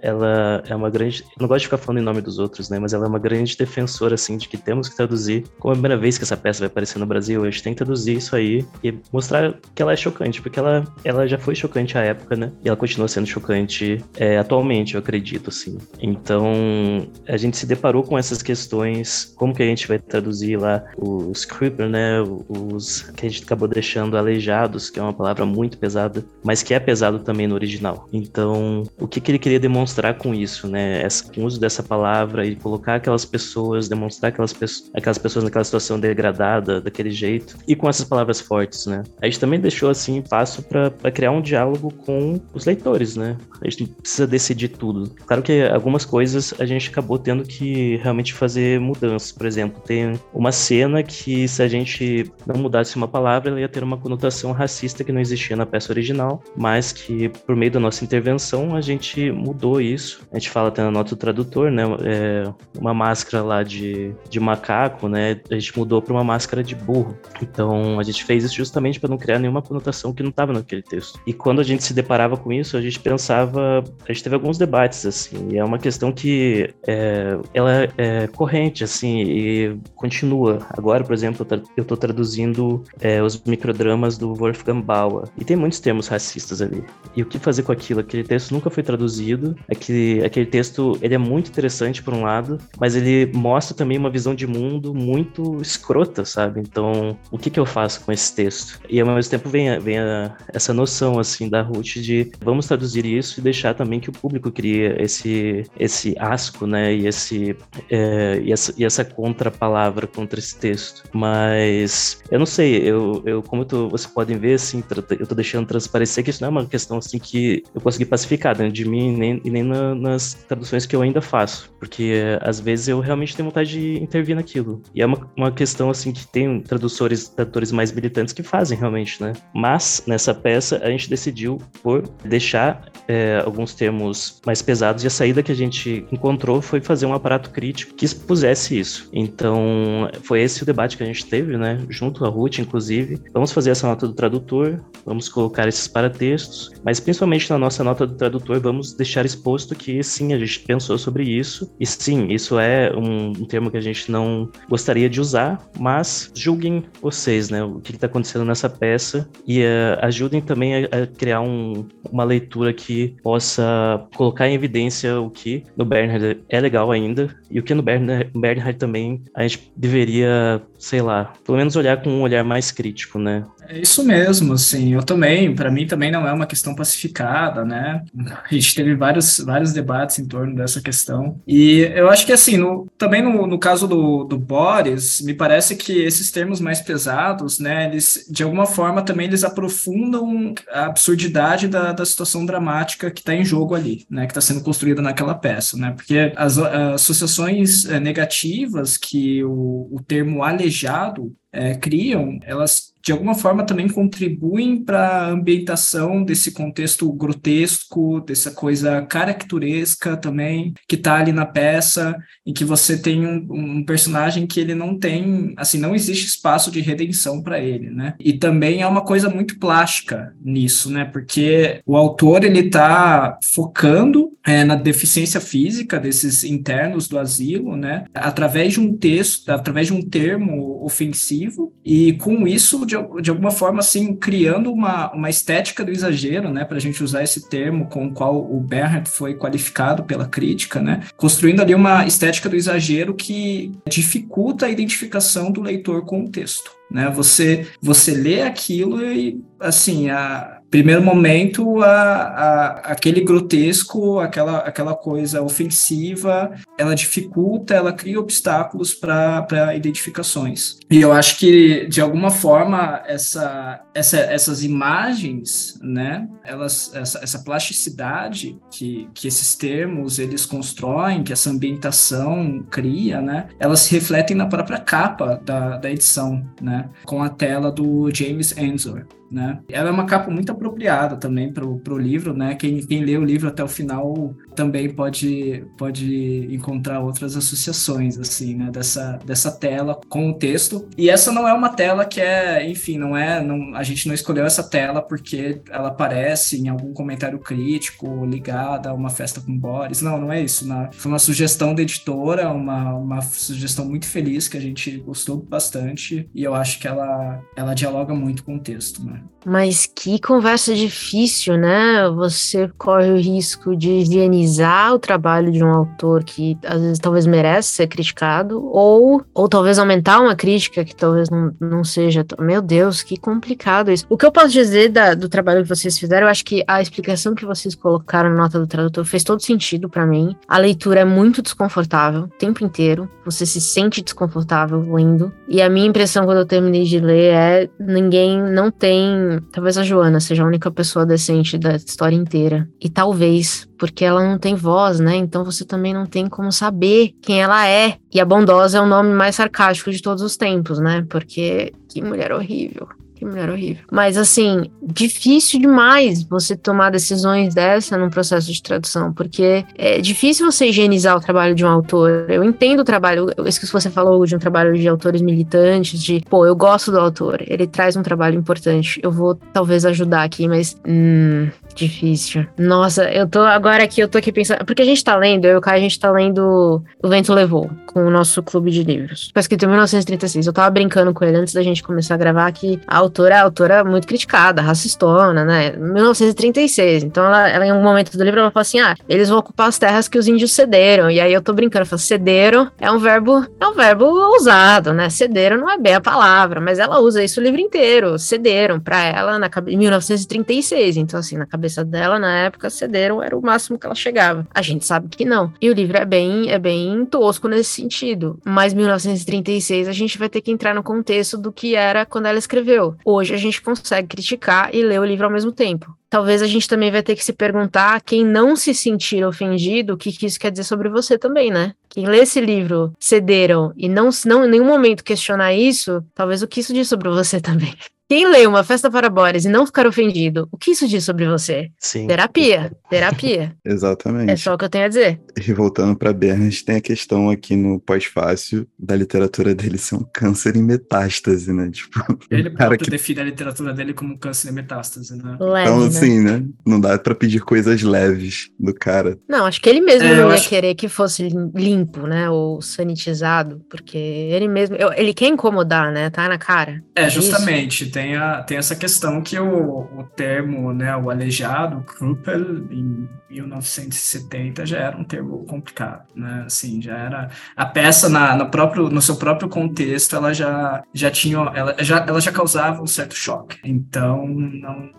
ela é uma grande, não gosto de ficar falando em nome dos outros, né, mas ela é uma grande defensora, assim, de que temos que traduzir. Como é a primeira vez que essa peça vai aparecer no Brasil, a gente tem que traduzir isso aí e mostrar que ela é chocante, porque ela, ela já foi chocante à época, né? E ela continua sendo chocante é, atualmente, eu acredito, assim. Então, a gente se deparou com essas questões, como que a gente vai traduzir lá os creeper, né? Os que a gente acabou deixando aleijados, que é uma palavra muito pesada, mas que é pesado também no original. Então, o que, que ele queria demonstrar com isso, né? Essa, com o uso dessa palavra e colocar aquelas pessoas, demonstrar aquelas, aquelas pessoas naquela situação degradada, daquele jeito, e com essas palavras fortes, né? A gente também deixou, assim, passo para criar um diálogo com os leitores, né? A gente precisa decidir tudo. Claro que algumas coisas a gente acabou tendo que realmente fazer mudanças. Por exemplo, tem uma cena que se a gente não mudasse uma palavra, ela ia ter uma conotação racista que não existia na peça original, mas que por meio da nossa intervenção a gente mudou isso. A gente fala até na nota do tradutor, né? É uma máscara lá de, de macaco, né? A gente mudou para uma máscara de burro. Então a gente fez isso justamente para não criar nenhuma conotação que não estava naquele texto. E quando a gente se deparava com isso, a gente pensava, a gente teve alguns debates, assim, e é uma questão que é, ela é corrente, assim, e continua. Agora, por exemplo, eu estou traduzindo é, os microdramas do Wolfgang Bauer, e tem muitos termos racistas ali. E o que fazer com aquilo? Aquele texto nunca foi traduzido, aquele, aquele texto, ele é muito interessante por um lado, mas ele mostra também uma visão de mundo muito escrota, sabe? Então, o que que eu faço com esse texto? E ao mesmo tempo vem, vem a, essa noção, assim, da Ruth de vamos traduzir isso e deixar também que o público crie esse, esse asco, né, e, esse, é, e, essa, e essa contrapalavra contra esse texto. Mas eu não sei, eu, eu como tô, vocês podem ver, assim, eu tô deixando transparecer que isso não é uma questão, assim, que eu consegui pacificar dentro de mim nem, e nem na, nas traduções que eu ainda faço, porque às vezes eu realmente tenho vontade de intervir naquilo. E é uma, uma questão, assim, que tem tradutores, tradutores mais militantes que fazem realmente, né? Mas nessa peça a gente decidiu por deixar é, alguns termos mais pesados e a saída que a gente encontrou foi fazer um aparato crítico que expusesse isso. Então foi esse o debate que a gente teve, né? Junto a Ruth, inclusive. Vamos fazer essa nota do tradutor, vamos colocar esses paratextos, mas principalmente na nossa nota do tradutor vamos deixar exposto que sim, a gente pensou sobre isso e sim, isso é um, um termo que a gente não gostaria de usar, mas julguem vocês, né? O que está acontecendo nessa peça e uh, ajudem também a, a criar um, uma leitura que possa colocar em evidência o que no Bernhard é legal ainda e o que no Bernhard, Bernhard também a gente deveria, sei lá, pelo menos olhar com um olhar mais crítico, né? É isso mesmo, assim, eu também, para mim também não é uma questão pacificada, né? A gente teve vários, vários debates em torno dessa questão. E eu acho que, assim, no, também no, no caso do, do Boris, me parece que esses termos mais pesados, né, eles, de alguma forma, também eles aprofundam a absurdidade da, da situação dramática que está em jogo ali, né, que está sendo construída naquela peça, né? Porque as, as associações é, negativas que o, o termo aleijado é, criam, elas de alguma forma também contribuem para a ambientação desse contexto grotesco, dessa coisa caricaturesca também, que está ali na peça, em que você tem um, um, personagem que ele não tem, assim, não existe espaço de redenção para ele, né? E também é uma coisa muito plástica nisso, né? Porque o autor, ele está focando é, na deficiência física desses internos do asilo, né? Através de um texto, através de um termo ofensivo, e com isso, de de alguma forma, assim, criando uma, uma estética do exagero, né, para a gente usar esse termo com o qual o Bernhard foi qualificado pela crítica, né, construindo ali uma estética do exagero que dificulta a identificação do leitor com o texto. Né? Você, você lê aquilo e, assim, a, primeiro momento, a, a, aquele grotesco, aquela, aquela coisa ofensiva, ela dificulta, ela cria obstáculos para identificações. E eu acho que, de alguma forma, essa, essa, essas imagens, né, elas, essa, essa plasticidade que, que esses termos eles constroem, que essa ambientação cria, né, elas se refletem na própria capa da, da edição, né, com a tela do James Ensor né? Ela é uma capa muito apropriada também para o livro, né? Quem, quem lê o livro até o final também pode, pode encontrar outras associações, assim, né? Dessa, dessa tela com o texto. E essa não é uma tela que é, enfim, não é, não, a gente não escolheu essa tela porque ela aparece em algum comentário crítico ligada a uma festa com Boris. Não, não é isso. Né? Foi uma sugestão da editora, uma, uma sugestão muito feliz que a gente gostou bastante e eu acho que ela, ela dialoga muito com o texto, né? Mas que conversa difícil, né? Você corre o risco de higienizar o trabalho de um autor que às vezes talvez merece ser criticado, ou, ou talvez aumentar uma crítica que talvez não, não seja. Meu Deus, que complicado isso. O que eu posso dizer da, do trabalho que vocês fizeram, eu acho que a explicação que vocês colocaram na nota do tradutor fez todo sentido para mim. A leitura é muito desconfortável o tempo inteiro. Você se sente desconfortável lendo. E a minha impressão quando eu terminei de ler é ninguém não tem Talvez a Joana seja a única pessoa decente da história inteira. E talvez porque ela não tem voz, né? Então você também não tem como saber quem ela é. E a Bondosa é o nome mais sarcástico de todos os tempos, né? Porque que mulher horrível. Que mulher horrível. Mas assim, difícil demais você tomar decisões dessa num processo de tradução, porque é difícil você higienizar o trabalho de um autor. Eu entendo o trabalho, isso que você falou de um trabalho de autores militantes, de, pô, eu gosto do autor, ele traz um trabalho importante. Eu vou talvez ajudar aqui, mas hum, difícil. Nossa, eu tô agora aqui, eu tô aqui pensando, porque a gente tá lendo, eu e o Caio, a gente tá lendo O Vento Levou, com o nosso clube de livros. Foi escrito em 1936. Eu tava brincando com ele antes da gente começar a gravar que a autora a autora muito criticada, racistona, né? 1936. Então, ela, ela, em um momento do livro, ela fala assim: ah, eles vão ocupar as terras que os índios cederam. E aí eu tô brincando, eu falo, cederam é um verbo, é um verbo usado, né? Cederam não é bem a palavra, mas ela usa isso o livro inteiro. Cederam para ela na, em 1936. Então, assim, na cabeça dela, na época, cederam era o máximo que ela chegava. A gente sabe que não. E o livro é bem, é bem tosco nesse sentido. Mas 1936 a gente vai ter que entrar no contexto do que era quando ela escreveu. Hoje a gente consegue criticar e ler o livro ao mesmo tempo. Talvez a gente também vai ter que se perguntar, quem não se sentir ofendido, o que, que isso quer dizer sobre você também, né? Quem lê esse livro cederam e não, não em nenhum momento questionar isso, talvez o que isso diz sobre você também. Quem lê uma festa para Boris e não ficar ofendido, o que isso diz sobre você? Sim. Terapia. Terapia. Exatamente. É só o que eu tenho a dizer. E voltando para Bernard, tem a questão aqui no pós-fácil da literatura dele ser um câncer em metástase, né? Tipo, Ele cara que define a literatura dele como câncer em metástase, né? Leve, Então, né? assim, né? Não dá pra pedir coisas leves do cara. Não, acho que ele mesmo É, não ia acho- querer que fosse lim- limpo, né? Ou sanitizado, porque ele mesmo. eu- Ele quer incomodar, né? Tá na cara. É, Isso. justamente, tem, a, tem essa questão que o, o termo, né, o aleijado, Krupel, em 1970 já era um termo complicado, né, assim, já era, a peça na, no, próprio, no seu próprio contexto, ela já, já tinha, ela já, ela já causava um certo choque, então, não,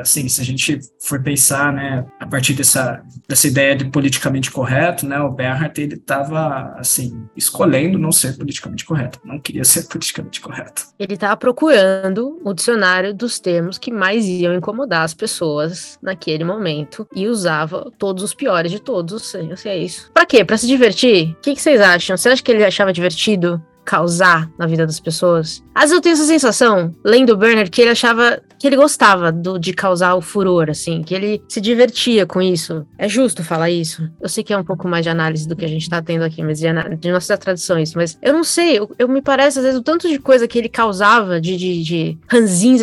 assim, se a gente for pensar, né, a partir dessa, dessa ideia de politicamente correto, né, o Bernhardt, ele estava, assim, escolhendo não ser politicamente correto, não queria ser politicamente correto. Ele tava procurando o dicionário dos termos que mais iam incomodar as pessoas naquele momento e usava todos os piores de todos. Sei, é isso. Pra quê? Pra se divertir? O que, que vocês acham? Você acha que ele achava divertido causar na vida das pessoas? Às vezes eu tenho essa sensação, lendo o Bernard, que ele achava que ele gostava do- de causar o furor, assim, que ele se divertia com isso. É justo falar isso? Eu sei que é um pouco mais de análise do que a gente tá tendo aqui, mas de, de nossas tradições, mas eu não sei, eu, eu me parece às vezes o tanto de coisa que ele causava, de, de, de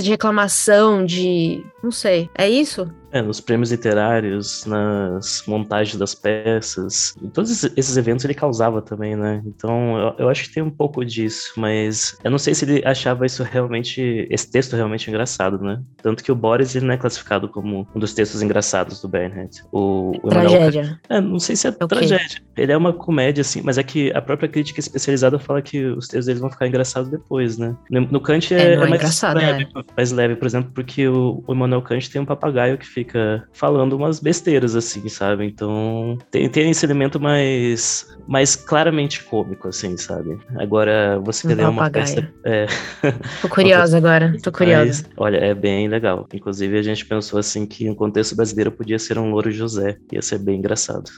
de reclamação, de. Não sei. É isso? É, nos prêmios literários, nas montagens das peças, em todos esses- eventos ele causava também, né? Então eu, eu acho que tem um pouco disso, mas eu não sei se ele achava isso realmente, esse texto realmente engraçado, né? Tanto que o Boris ele não é classificado como um dos textos engraçados do Bernhardt. O, o Tragédia. É, não sei se é, É o quê? tragédia. Ele é uma comédia, assim, mas é que a própria crítica especializada fala que os textos deles vão ficar engraçados depois, né? No, no Kant é, É, não é mais engraçado, leve, mais leve, por exemplo, porque o, o Emmanuel Kant tem um papagaio que fica falando umas besteiras, assim, sabe? Então tem, tem esse elemento mais, mais claramente cômico, assim, sabe? Agora, você Um lê uma peça. É, Tô curiosa agora. Tô curiosa. mas, olha, é bem legal. Inclusive, a gente pensou assim que no contexto brasileiro podia ser um louro José. Ia ser bem engraçado.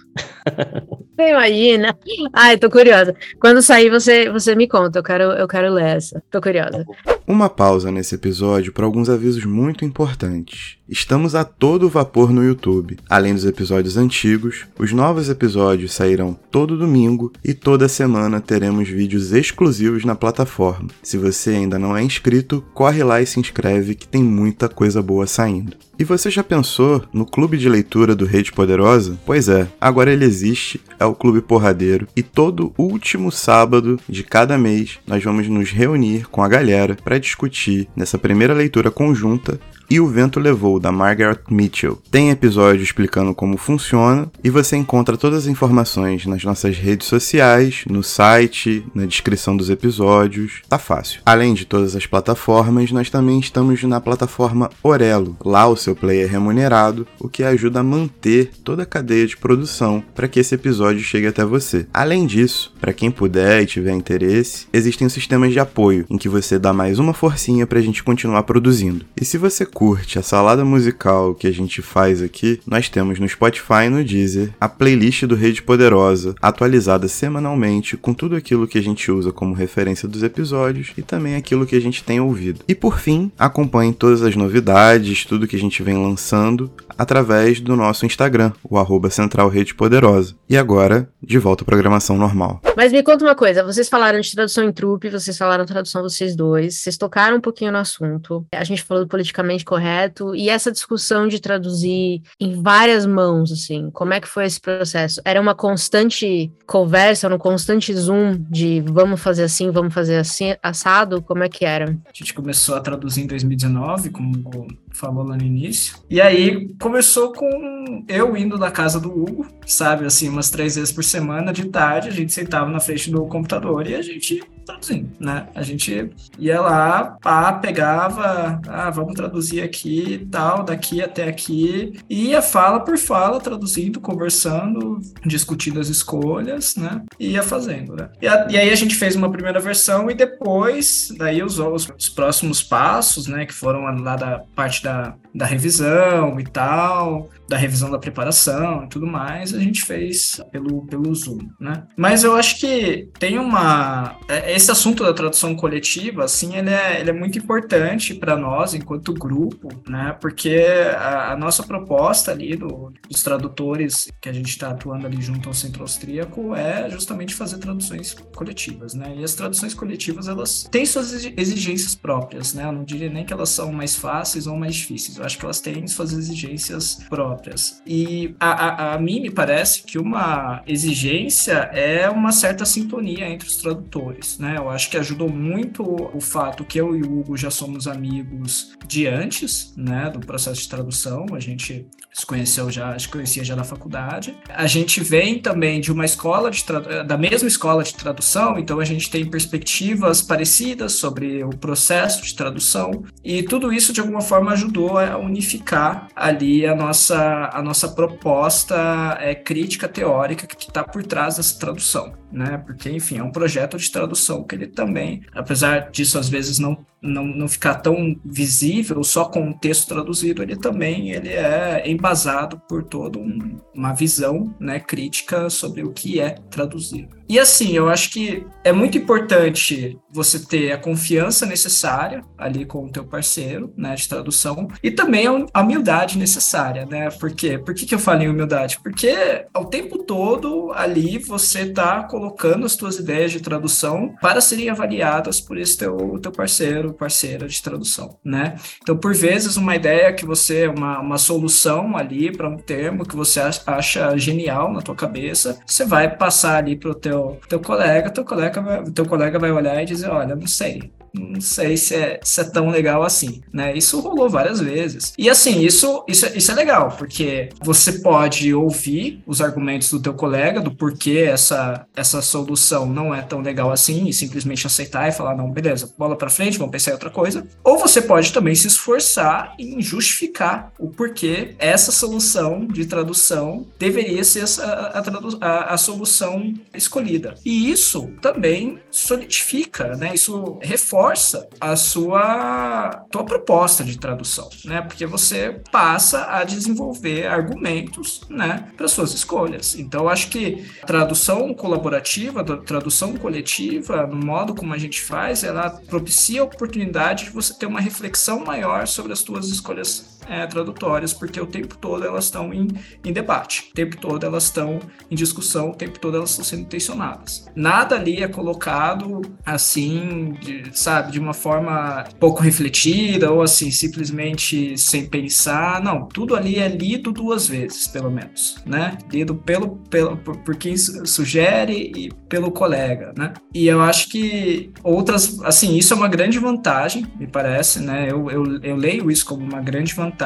Você imagina? Ai, tô curiosa. Quando sair, você, você me conta. Eu quero, eu quero ler essa. Tô curiosa. Uma pausa nesse episódio para alguns avisos muito importantes. Estamos a todo vapor no YouTube. Além dos episódios antigos, os novos episódios sairão todo domingo e toda semana teremos vídeos exclusivos na plataforma. Se você ainda não é inscrito, corre lá e se inscreve que tem muita coisa boa saindo. E você já pensou no clube de leitura do Rede Poderosa? Pois é, agora ele existe, é o Clube Porradeiro, e todo último sábado de cada mês nós vamos nos reunir com a galera para discutir nessa primeira leitura conjunta e o Vento Levou, da Margaret Mitchell. Tem episódio explicando como funciona e você encontra todas as informações nas nossas redes sociais, no site, na descrição dos episódios. Tá fácil. Além de todas as plataformas, nós também estamos na plataforma Orelo. Lá o seu play é remunerado, o que ajuda a manter toda a cadeia de produção para que esse episódio chegue até você. Além disso, para quem puder e tiver interesse, existem sistemas de apoio em que você dá mais uma forcinha para a gente continuar produzindo. E se você curte a salada musical que a gente faz aqui, nós temos no Spotify e no Deezer a playlist do Rede Poderosa, atualizada semanalmente com tudo aquilo que a gente usa como referência dos episódios e também aquilo que a gente tem ouvido. E por fim, acompanhe todas as novidades, tudo que a gente vem lançando através do nosso Instagram, o arroba Central Rede Poderosa. E agora, de volta à programação normal. Mas me conta uma coisa, vocês falaram de tradução em trupe, vocês falaram tradução vocês dois, vocês tocaram um pouquinho no assunto, a gente falou do politicamente correto, e essa discussão de traduzir em várias mãos, assim, como é que foi esse processo? Era uma constante conversa, um constante zoom de vamos fazer assim, vamos fazer assim, assado? Como é que era? A gente começou a traduzir em 2019, como falou lá no início. E aí começou com eu indo da casa do Hugo, sabe, assim, umas três vezes por semana, de tarde, a gente sentava na frente do computador e a gente traduzindo, né? A gente ia lá, pá, pegava, ah, vamos traduzir aqui tal, daqui até aqui, e ia fala por fala, traduzindo, conversando, discutindo as escolhas, né? E ia fazendo, né? E, a, e aí a gente fez uma primeira versão e depois, daí os, os, os próximos passos, né, que foram lá da parte da, da revisão e tal, da revisão da preparação e tudo mais, a gente fez pelo, pelo Zoom, né? Mas eu acho que tem uma... É, esse assunto da tradução coletiva, assim, ele é, ele é muito importante para nós, enquanto grupo, né? Porque a, a nossa proposta ali do, dos tradutores que a gente está atuando ali junto ao Centro Austríaco é justamente fazer traduções coletivas, né? E as traduções coletivas, elas têm suas exigências próprias, né? Eu não diria nem que elas são mais fáceis ou mais difíceis. Eu acho que elas têm suas exigências próprias. E a, a, a mim me parece que uma exigência é uma certa sintonia entre os tradutores, né? Eu acho que ajudou muito o fato que eu e o Hugo já somos amigos de antes, né, do processo de tradução. A gente se conheceu já, se conhecia já na faculdade. A gente vem também de uma escola de da mesma escola de tradução, então a gente tem perspectivas parecidas sobre o processo de tradução e tudo isso de alguma forma ajudou a unificar ali a nossa a nossa proposta é, crítica teórica que está por trás dessa tradução, né? Porque, enfim, é um projeto de tradução que ele também, apesar disso às vezes não, não, não ficar tão visível só com o texto traduzido, ele também ele é embasado por toda um, uma visão né, crítica sobre o que é traduzido. E assim, eu acho que é muito importante você ter a confiança necessária ali com o teu parceiro, né, de tradução, e também a humildade necessária, né? Por quê? Por que, que eu falo em humildade? Porque ao tempo todo ali você está colocando as tuas ideias de tradução para serem avaliadas por esse teu, teu parceiro, parceira de tradução, né? Então, por vezes, uma ideia que você, uma, uma solução ali para um termo que você acha genial na tua cabeça, você vai passar ali para o teu teu, colega, teu colega, teu colega vai olhar e dizer, olha, não sei, não sei se é, se é tão legal assim, né? Isso rolou várias vezes. E assim, isso, isso, isso é legal, porque você pode ouvir os argumentos do teu colega, do porquê essa, essa solução não é tão legal assim, e simplesmente aceitar e falar, não, beleza, bola para frente, vamos pensar em outra coisa. Ou você pode também se esforçar em justificar o porquê essa solução de tradução deveria ser a, a, a, a solução escolhida. E isso também solidifica, né? Isso reforça reforça a sua tua proposta de tradução, né? Porque você passa a desenvolver argumentos, né, para suas escolhas. Então, acho que a tradução colaborativa, a tradução coletiva, no modo como a gente faz, ela propicia a oportunidade de você ter uma reflexão maior sobre as suas escolhas é, tradutórias, porque o tempo todo elas estão em, em debate, o tempo todo elas estão em discussão, o tempo todo elas estão sendo tensionadas. Nada ali é colocado assim, de, sabe, de uma forma pouco refletida ou assim, simplesmente sem pensar. Não, tudo ali é lido duas vezes, pelo menos, né? Lido pelo, pelo por, por quem sugere e pelo colega, né? E eu acho que outras, assim, isso é uma grande vantagem, me parece, né? Eu, eu, eu leio isso como uma grande vantagem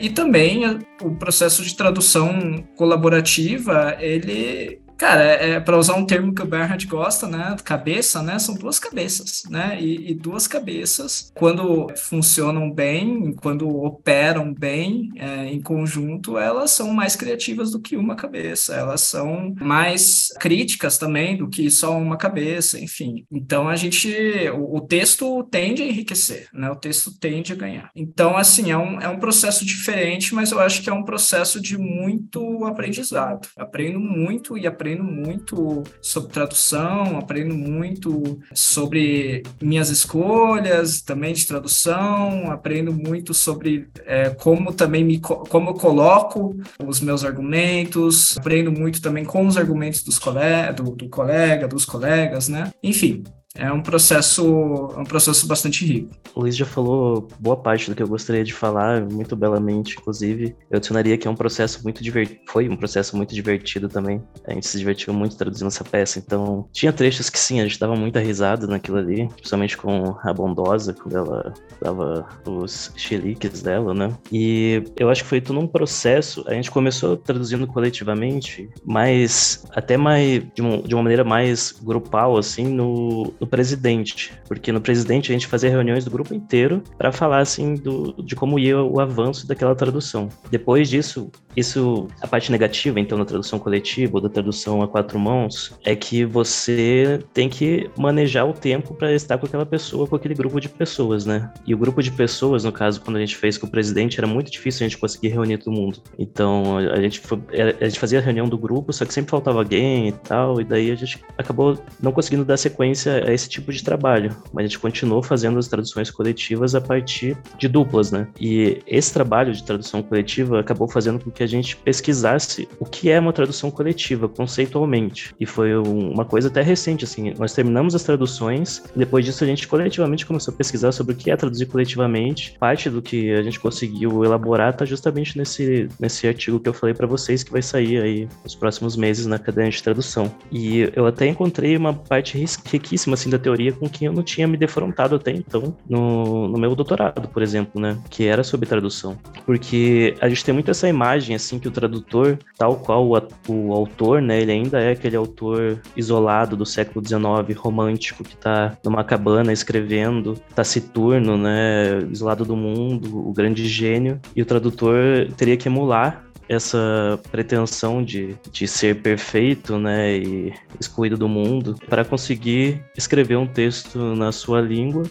E também o processo de tradução colaborativa, ele Cara, é, é para usar um termo que o Bernhard gosta, né? Cabeça, né? São duas cabeças, né? E, e, duas cabeças, quando funcionam bem, quando operam bem é, em conjunto, elas são mais criativas do que uma cabeça. Elas são mais críticas também do que só uma cabeça, enfim. Então a gente, o, o texto tende a enriquecer, né? O texto tende a ganhar. Então, assim, é um, é um processo diferente, mas eu acho que é um processo de muito aprendizado. Aprendo muito e aprendo aprendo muito sobre tradução, aprendo muito sobre minhas escolhas também de tradução, aprendo muito sobre é, como também me como eu coloco os meus argumentos, aprendo muito também com os argumentos dos colega, do, do colega, dos colegas, né? Enfim, é um processo, é um processo bastante rico. O Luiz já falou boa parte do que eu gostaria de falar, muito belamente, inclusive. Eu adicionaria que é um processo muito divertido, foi um processo muito divertido também. A gente se divertiu muito traduzindo essa peça, então tinha trechos que sim, a gente dava muita risada naquilo ali, principalmente com a Bondosa, quando ela dava os xiliques dela, né? E eu acho que foi tudo um processo, a gente começou traduzindo coletivamente, mas até mais, de uma maneira mais grupal, assim, no, no presidente, porque no presidente a gente fazia reuniões do grupo inteiro para falar assim do, de como ia o avanço daquela tradução. Depois disso, isso, a parte negativa, então, da tradução coletiva ou da tradução a quatro mãos, é que você tem que manejar o tempo para estar com aquela pessoa, com aquele grupo de pessoas, né? E o grupo de pessoas, no caso, quando a gente fez com o presidente, era muito difícil a gente conseguir reunir todo mundo. Então, a gente, foi, a gente fazia a reunião do grupo, só que sempre faltava alguém e tal, e daí a gente acabou não conseguindo dar sequência a esse tipo de trabalho. Mas a gente continuou fazendo as traduções coletivas a partir de duplas, né? E esse trabalho de tradução coletiva acabou fazendo com que a gente pesquisasse o que é uma tradução coletiva, conceitualmente. E foi uma coisa até recente, assim. Nós terminamos as traduções, depois disso a gente coletivamente começou a pesquisar sobre o que é traduzir coletivamente. Parte do que a gente conseguiu elaborar está justamente nesse, nesse artigo que eu falei para vocês, que vai sair aí nos próximos meses na cadeia de tradução. E eu até encontrei uma parte riquíssima, assim, da teoria com que eu não tinha me defrontado até então no, no meu doutorado, por exemplo, né? Que era sobre tradução. Porque a gente tem muito essa imagem, assim, que o tradutor, tal qual o, o autor, né? Ele ainda é aquele autor isolado do século XIX, romântico, que tá numa cabana escrevendo, taciturno, né? Isolado do mundo, o grande gênio. E o tradutor teria que emular essa pretensão de, de ser perfeito, né, e excluído do mundo, para conseguir escrever um texto na sua língua,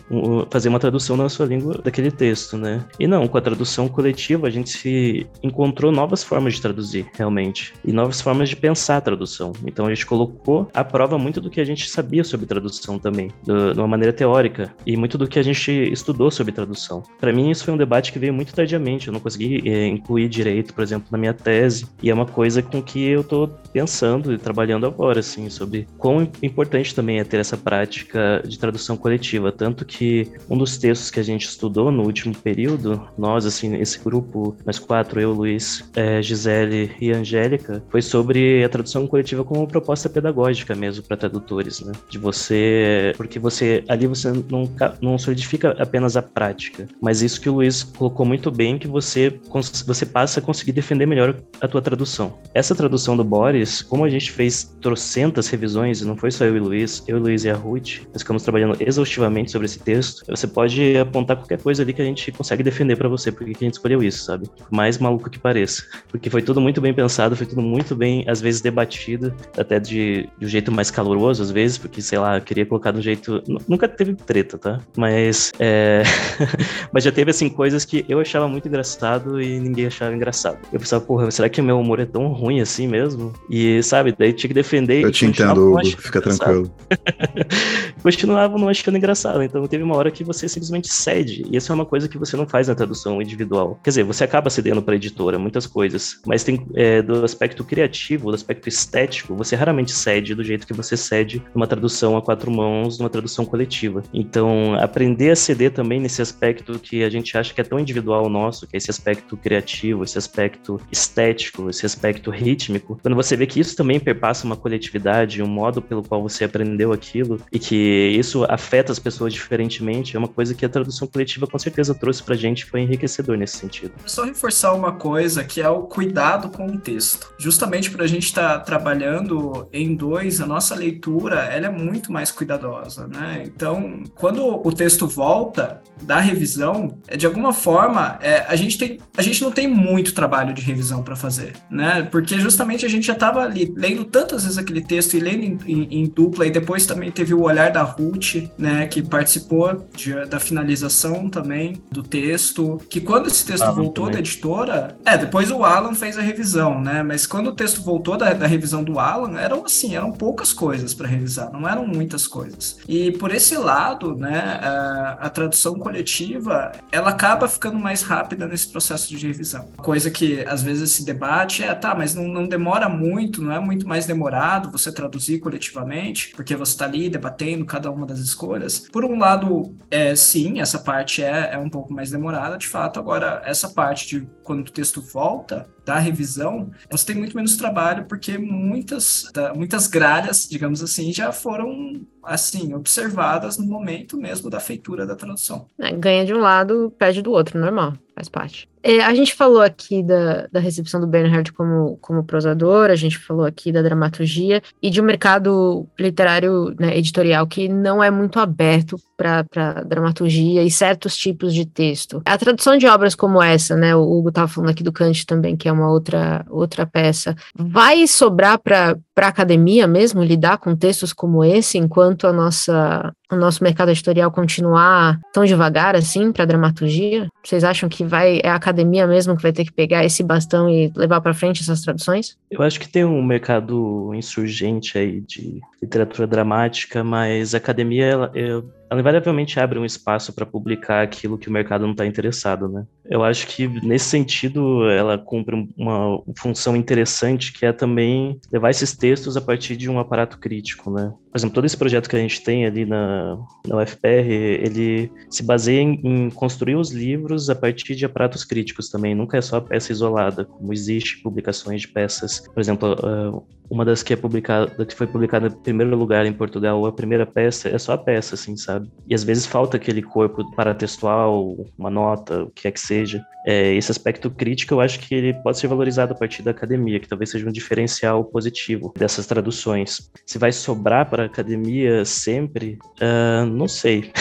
fazer uma tradução na sua língua daquele texto, né? E não, com a tradução coletiva a gente se encontrou novas formas de traduzir, realmente, e novas formas de pensar a tradução. Então a gente colocou à prova muito do que a gente sabia sobre tradução também, de uma maneira teórica, e muito do que a gente estudou sobre tradução. Para mim isso foi um debate que veio muito tardiamente, eu não consegui é, incluir direito, por exemplo, na minha tese, e é uma coisa com que eu tô pensando e trabalhando agora, assim, sobre quão importante também é ter essa prática de tradução coletiva, tanto que um dos textos que a gente estudou no último período, nós, assim, esse grupo, nós quatro, eu, Luiz, é, Gisele e Angélica, foi sobre a tradução coletiva como proposta pedagógica mesmo para tradutores, né? De você, porque você, ali você não, não solidifica apenas a prática, mas isso que o Luiz colocou muito bem, que você, você passa a conseguir defender melhor a tua tradução. Essa tradução do Boris, como a gente fez trocentas revisões, e não foi só eu e o Luiz, eu, Luiz e a Ruth, nós ficamos trabalhando exaustivamente sobre esse texto, você pode apontar qualquer coisa ali que a gente consegue defender para você, porque a gente escolheu isso, sabe? Mais maluco que pareça. Porque foi tudo muito bem pensado, foi tudo muito bem, às vezes, debatido, até de, de um jeito mais caloroso, às vezes, porque, sei lá, queria colocar de um jeito. Nunca teve treta, tá? Mas. É... Mas já teve, assim, coisas que eu achava muito engraçado e ninguém achava engraçado. Eu pensava, porra, será que o meu humor é tão ruim assim mesmo? E, sabe, daí tinha que defender. Eu te entendo, Hugo, fica tranquilo. continuava não achando engraçado. Então teve uma hora que você simplesmente cede. E isso é uma coisa que você não faz na tradução individual. Quer dizer, você acaba cedendo para a editora muitas coisas, mas tem é, do aspecto criativo, do aspecto estético, você raramente cede do jeito que você cede numa tradução a quatro mãos, numa tradução coletiva. Então, aprender a ceder também nesse aspecto que a gente acha que é tão individual nosso, que é esse aspecto criativo, esse aspecto estético, esse aspecto rítmico, quando você vê que isso também perpassa uma coletividade, um modo pelo qual você aprendeu aquilo e que isso afeta as pessoas diferentemente, é uma coisa que a tradução coletiva com certeza trouxe pra gente, foi enriquecedor nesse sentido. Só reforçar uma coisa que é o cuidado com o texto. Justamente para a gente estar tá trabalhando em dois, a nossa leitura ela é muito mais cuidadosa, né? Então, quando o texto volta da revisão, é, de alguma forma, é, a gente tem, a gente não tem muito trabalho de revisão para fazer, né? Porque justamente a gente já estava ali lendo tantas vezes aquele texto e lendo em, em, em, dupla e depois também teve o olhar da Ruth, né? Que participou de, da finalização também do texto. Que quando esse texto voltou também. da editora, é depois o Alan fez a revisão, né? Mas quando o texto voltou da, da revisão do Alan, eram assim, eram poucas coisas para revisar, não eram muitas coisas. E por esse lado, né? A, a tradução coletiva, ela acaba ficando mais rápida nesse processo de revisão. Coisa que às vezes se debate é, tá, mas não, não demora muito, não é muito mais demorado você traduzir coletivamente, porque você está ali debatendo cada uma das escolhas. Por um lado, é, sim, essa parte é, é um pouco mais demorada, de fato. Agora, essa parte de quando o texto volta, da revisão, você tem muito menos trabalho, porque muitas, muitas gralhas, digamos assim, já foram assim, observadas no momento mesmo da feitura da tradução. É, ganha de um lado, perde do outro, normal, faz parte. É, a gente falou aqui da, da recepção do Bernhard como, como prosador, a gente falou aqui da dramaturgia e de um mercado literário, né, editorial, que não é muito aberto para dramaturgia e certos tipos de texto. A tradução de obras como essa, né, o Hugo estava falando aqui do Kant também, que é uma outra, outra peça, vai sobrar para a academia mesmo lidar com textos como esse, enquanto a nossa, o nosso mercado editorial continuar tão devagar assim para dramaturgia? Vocês acham que vai é a academia mesmo que vai ter que pegar esse bastão e levar para frente essas traduções? Eu acho que tem um mercado insurgente aí de literatura dramática, mas a academia ela, ela invariavelmente abre um espaço para publicar aquilo que o mercado não está interessado, né? Eu acho que nesse sentido ela cumpre uma função interessante que é também levar esses textos a partir de um aparato crítico, né? Por exemplo, todo esse projeto que a gente tem ali na, na UFPR, ele se baseia em, em construir os livros a partir de aparatos críticos também, nunca é só peça isolada, como existe publicações de peças, por exemplo, uh, uma das que é publicada, que foi publicada primeiro lugar em Portugal, a primeira peça, é só a peça, assim, sabe? E às vezes falta aquele corpo paratextual, uma nota, o que é que seja. É, esse aspecto crítico eu acho que ele pode ser valorizado a partir da academia, que talvez seja um diferencial positivo dessas traduções. Se vai sobrar para a academia sempre, uh, não sei.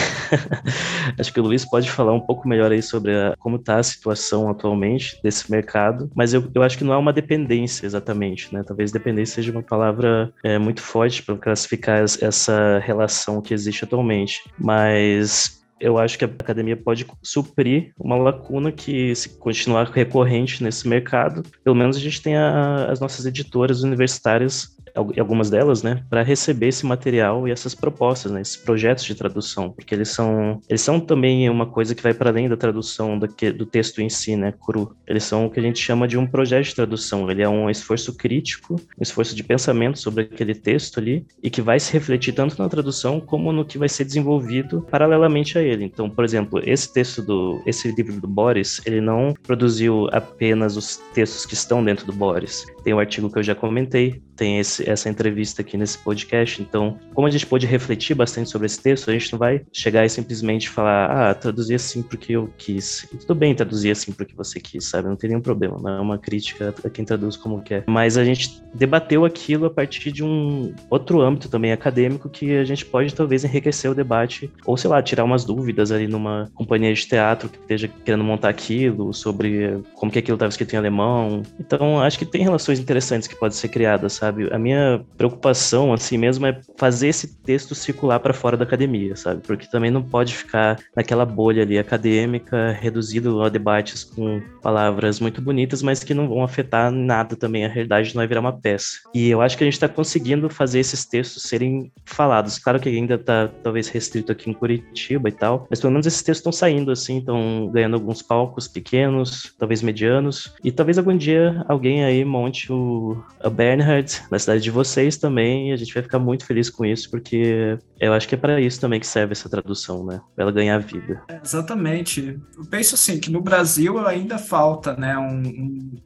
acho que o Luiz pode falar um pouco melhor aí sobre a, como está a situação atualmente desse mercado, mas eu, eu acho que não é uma dependência exatamente, né? Talvez dependência seja uma palavra é, muito forte para classificar essa relação que existe atualmente, mas eu acho que a academia pode suprir uma lacuna que, se continuar recorrente nesse mercado, pelo menos a gente tem a, as nossas editoras universitárias algumas delas, né, para receber esse material e essas propostas, né, esses projetos de tradução, porque eles são, eles são também uma coisa que vai para além da tradução do, que, do texto em si, né, cru. Eles são o que a gente chama de um projeto de tradução. Ele é um esforço crítico, um esforço de pensamento sobre aquele texto ali e que vai se refletir tanto na tradução como no que vai ser desenvolvido paralelamente a ele. Então, por exemplo, esse texto do, esse livro do Boris, ele não produziu apenas os textos que estão dentro do Boris. Tem o artigo que eu já comentei, tem esse, essa entrevista aqui nesse podcast. Então, como a gente pôde refletir bastante sobre esse texto, a gente não vai chegar e simplesmente falar, ah, traduzir assim porque eu quis. E tudo bem traduzir assim porque você quis, sabe? Não tem nenhum problema, não é uma crítica a quem traduz como quer. Mas a gente debateu aquilo a partir de um outro âmbito também acadêmico que a gente pode talvez enriquecer o debate, ou sei lá, tirar umas dúvidas ali numa companhia de teatro que esteja querendo montar aquilo, sobre como que aquilo estava escrito em alemão. Então, acho que tem relações interessantes que podem ser criadas, sabe? Sabe? A minha preocupação, assim mesmo, é fazer esse texto circular para fora da academia, sabe? Porque também não pode ficar naquela bolha ali acadêmica, reduzido a debates com palavras muito bonitas, mas que não vão afetar nada também a realidade, não vai virar uma peça. E eu acho que a gente está conseguindo fazer esses textos serem falados. Claro que ainda está talvez restrito aqui em Curitiba e tal, mas pelo menos esses textos estão saindo, assim, estão ganhando alguns palcos pequenos, talvez medianos, e talvez algum dia alguém aí monte o a Bernhard na cidade de vocês também, a gente vai ficar muito feliz com isso, porque eu acho que é para isso também que serve essa tradução, né? Pra ela ganhar vida. É, exatamente. Eu penso assim, que no Brasil ainda falta, né, um,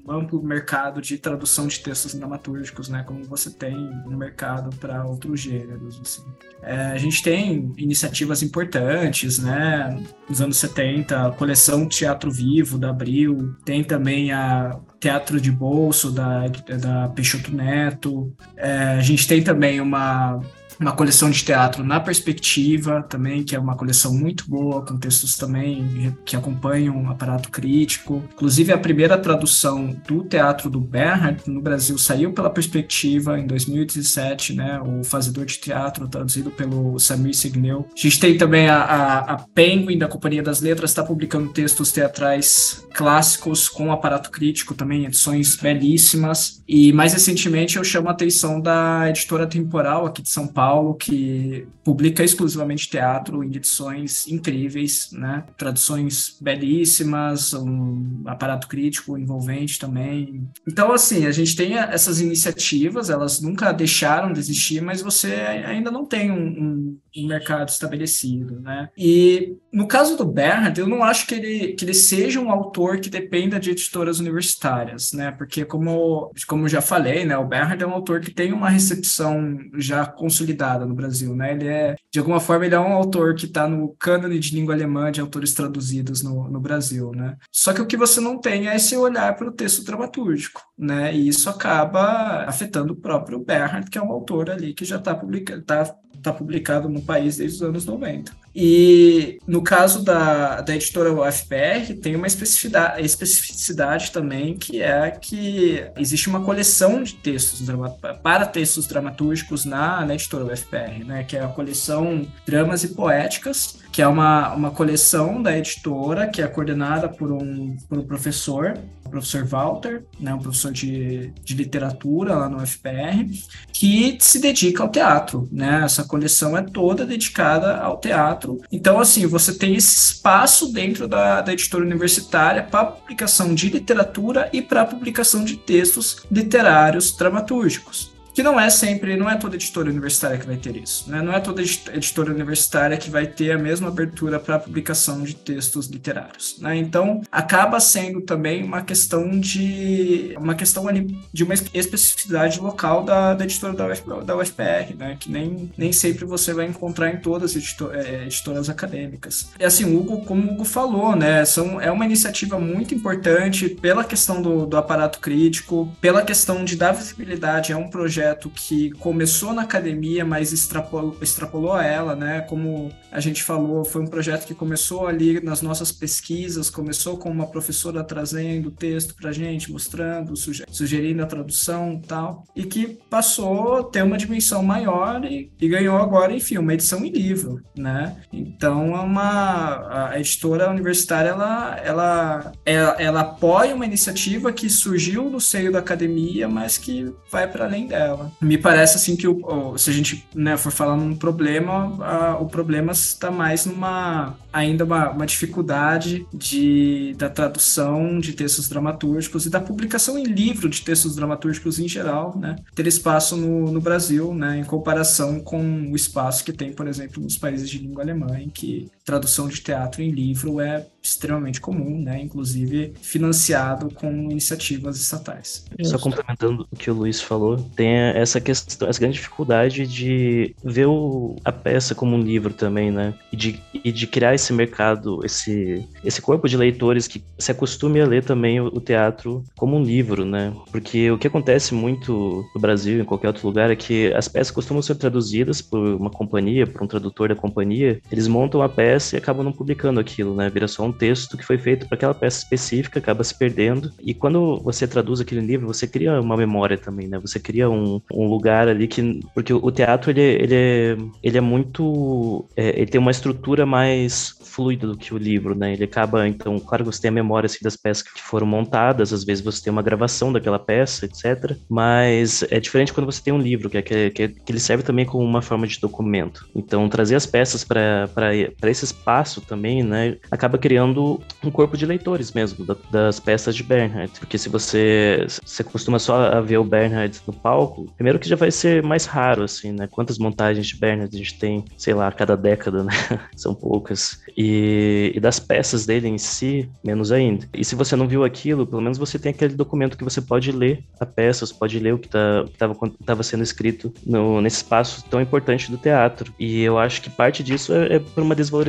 um, amplo mercado de tradução de textos dramatúrgicos, né, como você tem no mercado para outros gêneros, assim. É, a gente tem iniciativas importantes, né, nos anos 70, a coleção Teatro Vivo, da Abril, tem também a Teatro de Bolso, da, da Peixoto Neto, é, a gente tem também uma uma coleção de teatro na perspectiva também, que é uma coleção muito boa, com textos também que acompanham um aparato crítico. Inclusive, a primeira tradução do teatro do Bernhard no Brasil saiu pela perspectiva em 2017, né? O Fazedor de Teatro, traduzido pelo Samir Signeu. A gente tem também a, a, a Penguin, da Companhia das Letras, está publicando textos teatrais clássicos com aparato crítico também, edições belíssimas. E mais recentemente eu chamo a atenção da editora Temporal aqui de São Paulo Paulo, que publica exclusivamente teatro em edições incríveis, né? Traduções belíssimas, um aparato crítico envolvente também. Então, assim, a gente tem essas iniciativas, elas nunca deixaram de existir, mas você ainda não tem um, um, um mercado estabelecido, né? E no caso do Bernhard, eu não acho que ele, que ele seja um autor que dependa de editoras universitárias, né? Porque, como, como já falei, né, o Bernhard é um autor que tem uma recepção já consolidada no Brasil, né? Ele é, de alguma forma, ele é um autor que está no cânone de língua alemã de autores traduzidos no, no Brasil, né? Só que o que você não tem é esse olhar para o texto dramatúrgico, né? E isso acaba afetando o próprio Bernhard, que é um autor ali que já está publicado, tá, tá publicado no país desde os anos 90. E no caso da, da editora UFPR, tem uma especificidade, especificidade também, que é que existe uma coleção de textos para textos dramatúrgicos na, na editora UFPR, né, que é a coleção Dramas e Poéticas, que é uma, uma coleção da editora que é coordenada por um, por um professor o professor Walter, né, um professor de, de literatura lá no UFPR, que se dedica ao teatro, né? Essa coleção é toda dedicada ao teatro. Então, assim, você tem esse espaço dentro da, da editora universitária para publicação de literatura e para publicação de textos literários dramatúrgicos que não é sempre, não é toda editora universitária que vai ter isso, né? Não é toda editora universitária que vai ter a mesma abertura para a publicação de textos literários, né? Então, acaba sendo também uma questão de uma questão ali de uma especificidade local da, da editora da, UF, da UFPR, né? Que nem, nem sempre você vai encontrar em todas as editor, é, editoras acadêmicas. E assim, Hugo, como o Hugo falou, né? São, é uma iniciativa muito importante pela questão do, do aparato crítico, pela questão de dar visibilidade a um projeto projeto que começou na academia, mas extrapolou, extrapolou a ela, né? Como a gente falou, foi um projeto que começou ali nas nossas pesquisas, começou com uma professora trazendo texto para gente, mostrando, sugerindo a tradução e tal, e que passou a ter uma dimensão maior e, e, ganhou agora, enfim, uma edição em livro, né? Então, é uma, a editora universitária, ela, ela, ela, ela apoia uma iniciativa que surgiu no seio da academia, mas que vai para além dela Me parece assim que o, se a gente né, for falar num problema, a, o problema está mais numa ainda uma, uma, dificuldade de, da tradução de textos dramatúrgicos e da publicação em livro de textos dramatúrgicos em geral, né, ter espaço no, no Brasil, né, em comparação com o espaço que tem, por exemplo, nos países de língua alemã, em que tradução de teatro em livro é extremamente comum, né? Inclusive financiado com iniciativas estatais. Só complementando o que o Luiz falou, tem essa questão, essa grande dificuldade de ver o, a peça como um livro também, né? E de, e de criar esse mercado, esse, esse corpo de leitores que se acostume a ler também o, o teatro como um livro, né? Porque o que acontece muito no Brasil, em qualquer outro lugar, é que as peças costumam ser traduzidas por uma companhia, por um tradutor da companhia, eles montam a peça e acabam não publicando aquilo, né? Vira só um texto que foi feito para aquela peça específica, acaba se perdendo. E quando você traduz aquele livro, você cria uma memória também, né? Você cria um, um lugar ali que. Porque o teatro, ele, ele, é, ele é muito. É, ele tem uma estrutura mais fluida do que o livro, né? Ele acaba, então, claro que você tem a memória assim, das peças que foram montadas, às vezes você tem uma gravação daquela peça, etc. Mas é diferente quando você tem um livro, que, é, que, é, que ele serve também como uma forma de documento. Então, trazer as peças para esse espaço também, né, acaba criando um corpo de leitores mesmo da, das peças de Bernhard. Porque se você, você costuma só ver o Bernhard no palco, primeiro que já vai ser mais raro, assim, né? Quantas montagens de Bernhard a gente tem, sei lá, a cada década, né? São poucas. E, e das peças dele em si, menos ainda. E se você não viu aquilo, pelo menos você tem aquele documento que você pode ler a peça, você pode ler o que tá, estava sendo escrito no, nesse espaço tão importante do teatro. E eu acho que parte disso é, é por uma desvalorização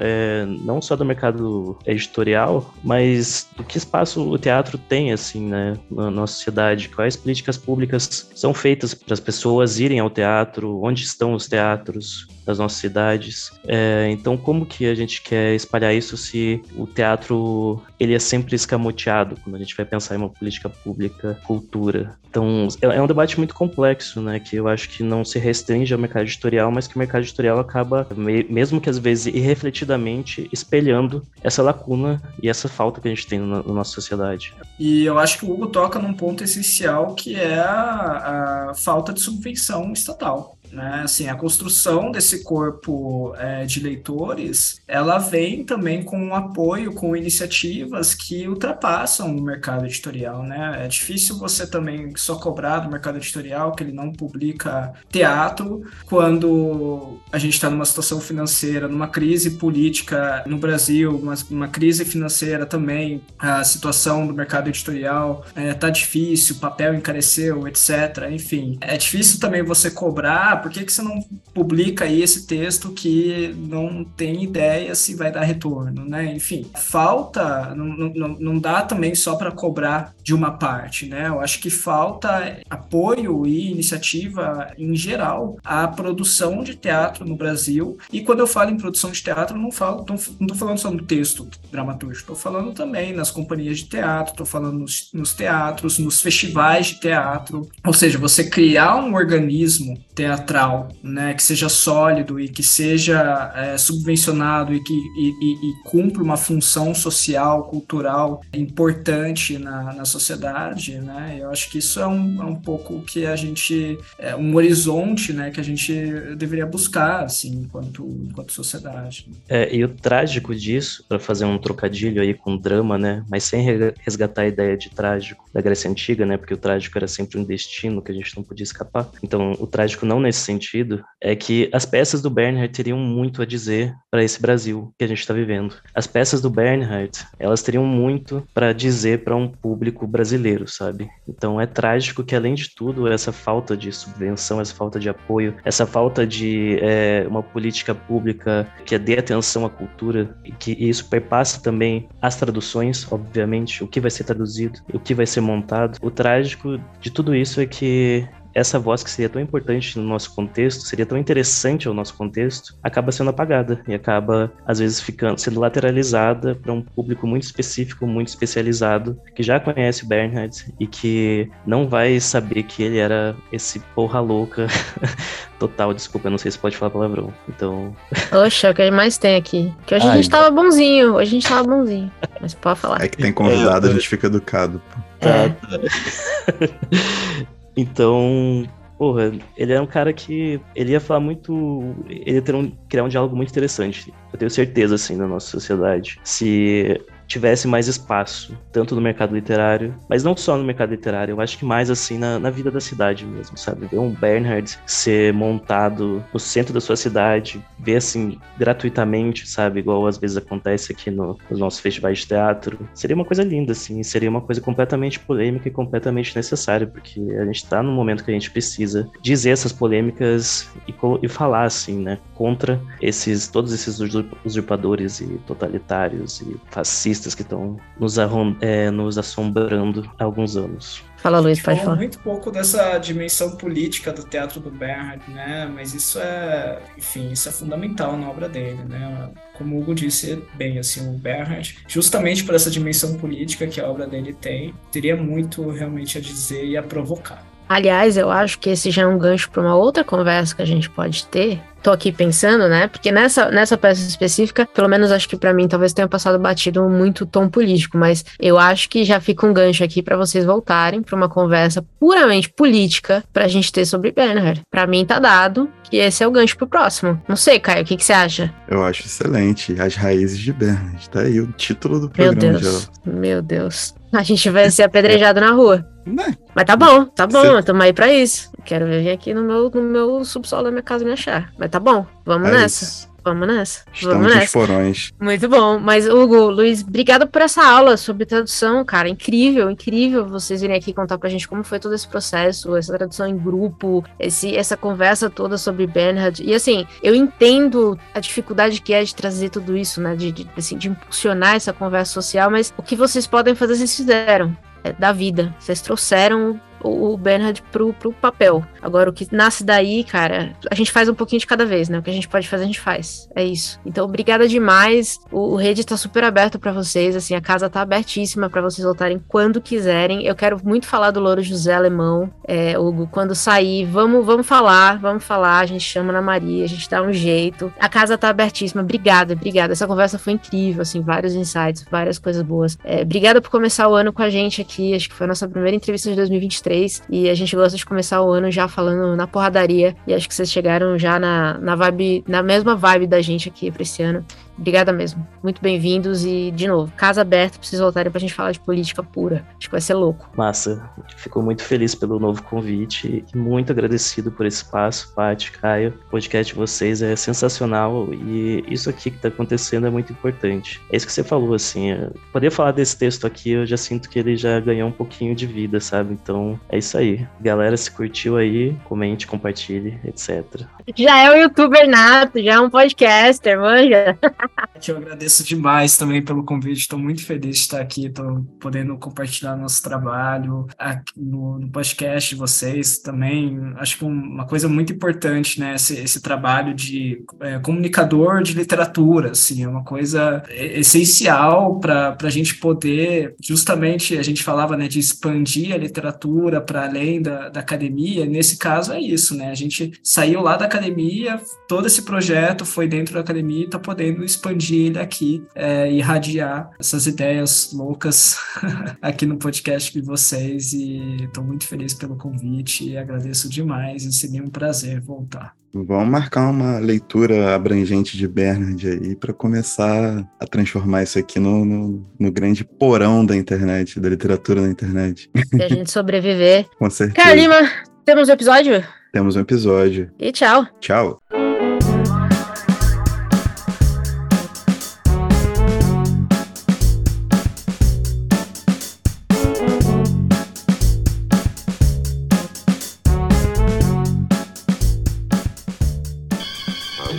é, não só do mercado editorial, mas do que espaço o teatro tem, assim, né, na nossa sociedade, quais políticas públicas são feitas para as pessoas irem ao teatro, onde estão os teatros, das nossas cidades. É, então, como que a gente quer espalhar isso se o teatro ele é sempre escamoteado quando a gente vai pensar em uma política pública, cultura? Então, é, é um debate muito complexo, né? Que eu acho que não se restringe ao mercado editorial, mas que o mercado editorial acaba, mesmo que às vezes irrefletidamente, espelhando essa lacuna e essa falta que a gente tem na, na nossa sociedade. E eu acho que o Hugo toca num ponto essencial que é a, a falta de subvenção estatal. Né? Assim, a construção desse corpo é, de leitores, ela vem também com um apoio, com iniciativas que ultrapassam o mercado editorial. Né? É difícil você também só cobrar do mercado editorial que ele não publica teatro quando a gente está numa situação financeira, numa crise política no Brasil, uma, uma crise financeira também, a situação do mercado editorial está é, tá difícil, papel encareceu, etc. Enfim, é difícil também você cobrar por que, que você não publica aí esse texto que não tem ideia se vai dar retorno, né? Enfim, falta, não, não, não dá também só para cobrar de uma parte, né? Eu acho que falta apoio e iniciativa em geral à produção de teatro no Brasil. E quando eu falo em produção de teatro, não falo, não estou falando só no texto dramatúrgico, estou falando também nas companhias de teatro, estou falando nos, nos teatros, nos festivais de teatro. Ou seja, você criar um organismo teatral teatral, né, que seja sólido e que seja é, subvencionado e que e, e, e, cumpra uma função social, cultural importante na, na sociedade, né, eu acho que isso é um, é um pouco que a gente, é um horizonte, né, que a gente deveria buscar, assim, enquanto, enquanto sociedade. É, e o trágico disso, para fazer um trocadilho aí com drama, né, mas sem resgatar a ideia de trágico da Grécia Antiga, né, porque o trágico era sempre um destino que a gente não podia escapar, então o trágico não nesse sentido é que as peças do Bernhard teriam muito a dizer para esse Brasil que a gente está vivendo. As peças do Bernhard, elas teriam muito para dizer para um público brasileiro, sabe? Então é trágico que, além de tudo, essa falta de subvenção, essa falta de apoio, essa falta de é, uma política pública que dê atenção à cultura e que isso perpassa também as traduções, obviamente, o que vai ser traduzido, o que vai ser montado. O trágico de tudo isso é que essa voz que seria tão importante no nosso contexto, seria tão interessante ao nosso contexto, acaba sendo apagada e acaba, às vezes, ficando sendo lateralizada para um público muito específico, muito especializado, que já conhece o Bernhard e que não vai saber que ele era esse porra louca total. Desculpa, eu não sei se pode falar palavrão. Então. Oxa, é o que mais tem aqui. Que hoje Ai, a gente tava bonzinho, hoje a gente tava bonzinho. Mas pode falar. É que tem convidado, é, a gente fica educado. Tá, tá. Então, porra, ele é um cara que ele ia falar muito, ele ia um, criar um diálogo muito interessante. Eu tenho certeza assim na nossa sociedade. Se tivesse mais espaço, tanto no mercado literário, mas não só no mercado literário, eu acho que mais assim na, na vida da cidade mesmo, sabe? Ver um Bernhard ser montado no centro da sua cidade, ver assim gratuitamente, sabe? Igual às vezes acontece aqui no, nos nossos festivais de teatro. Seria uma coisa linda, assim, seria uma coisa completamente polêmica e completamente necessária, porque a gente tá num momento que a gente precisa dizer essas polêmicas e, e falar, assim, né? Contra esses, todos esses usurpadores e totalitários e fascistas que estão nos, é, nos assombrando há alguns anos. Fala, Luiz, pode falar. muito pouco dessa dimensão política do teatro do Bernhard, né? Mas isso é, enfim, isso é fundamental na obra dele, né? Como o Hugo disse bem, assim, o Bernhard, justamente por essa dimensão política que a obra dele tem, teria muito realmente a dizer e a provocar. Aliás, eu acho que esse já é um gancho para uma outra conversa que a gente pode ter, tô aqui pensando, né? Porque nessa, nessa peça específica, pelo menos acho que para mim talvez tenha passado batido muito tom político, mas eu acho que já fica um gancho aqui para vocês voltarem para uma conversa puramente política pra gente ter sobre Bernhard. Para mim tá dado que esse é o gancho pro próximo. Não sei, Caio, o que, que você acha? Eu acho excelente. As raízes de Bernard. Tá aí o título do programa. Meu Deus. Meu Deus. A gente vai ser apedrejado na rua. Né? Mas tá bom, tá bom, Cê... tamo aí pra isso. Quero vir aqui no meu, no meu subsolo da minha casa me achar. Mas tá bom, vamos é nessa. Isso. Vamos nessa. Estamos Vamos nessa. porões. Muito bom. Mas, Hugo, Luiz, obrigado por essa aula sobre tradução, cara. Incrível, incrível vocês virem aqui contar pra gente como foi todo esse processo, essa tradução em grupo, esse, essa conversa toda sobre Bernhard. E assim, eu entendo a dificuldade que é de trazer tudo isso, né? De, de, assim, de impulsionar essa conversa social, mas o que vocês podem fazer, vocês fizeram. Da vida. Vocês trouxeram o Bernard pro, pro papel. Agora, o que nasce daí, cara, a gente faz um pouquinho de cada vez, né? O que a gente pode fazer, a gente faz. É isso. Então, obrigada demais. O, o rede tá super aberto para vocês, assim, a casa tá abertíssima para vocês voltarem quando quiserem. Eu quero muito falar do Louro José Alemão, é, Hugo, quando sair, vamos, vamos falar, vamos falar, a gente chama na Maria, a gente dá um jeito. A casa tá abertíssima. Obrigada, obrigada. Essa conversa foi incrível, assim, vários insights, várias coisas boas. É, obrigada por começar o ano com a gente aqui. Acho que foi a nossa primeira entrevista de 2023 e a gente gosta de começar o ano já falando na porradaria e acho que vocês chegaram já na, na vibe, na mesma vibe da gente aqui pra esse ano. Obrigada mesmo. Muito bem-vindos e, de novo, casa aberta pra vocês voltarem pra gente falar de política pura. Acho que vai ser louco. Massa. Fico muito feliz pelo novo convite e muito agradecido por esse espaço, Paty, Caio. O podcast de vocês é sensacional e isso aqui que tá acontecendo é muito importante. É isso que você falou, assim. Poder falar desse texto aqui, eu já sinto que ele já ganhou um pouquinho de vida, sabe? Então, é isso aí. Galera, se curtiu aí, comente, compartilhe, etc. Já é um youtuber nato, já é um podcaster, manja. Eu agradeço demais também pelo convite, estou muito feliz de estar aqui, estou podendo compartilhar nosso trabalho no, no, podcast de vocês também. Acho que uma coisa muito importante, né, esse, esse trabalho de é, comunicador de literatura, assim, é uma coisa essencial para a gente poder, justamente, a gente falava, né, de expandir a literatura para além da, da academia, nesse caso é isso, né, a gente saiu lá da academia, todo esse projeto foi dentro da academia e está podendo expandir ele aqui é, e irradiar essas ideias loucas aqui no podcast de vocês. E estou muito feliz pelo convite e agradeço demais. E seria um prazer voltar. Vamos marcar uma leitura abrangente de Bernard aí para começar a transformar isso aqui no, no, no, grande porão da internet, da literatura na internet. Se a gente sobreviver. Com certeza. Carlima, temos um episódio? Temos um episódio. E tchau. Tchau.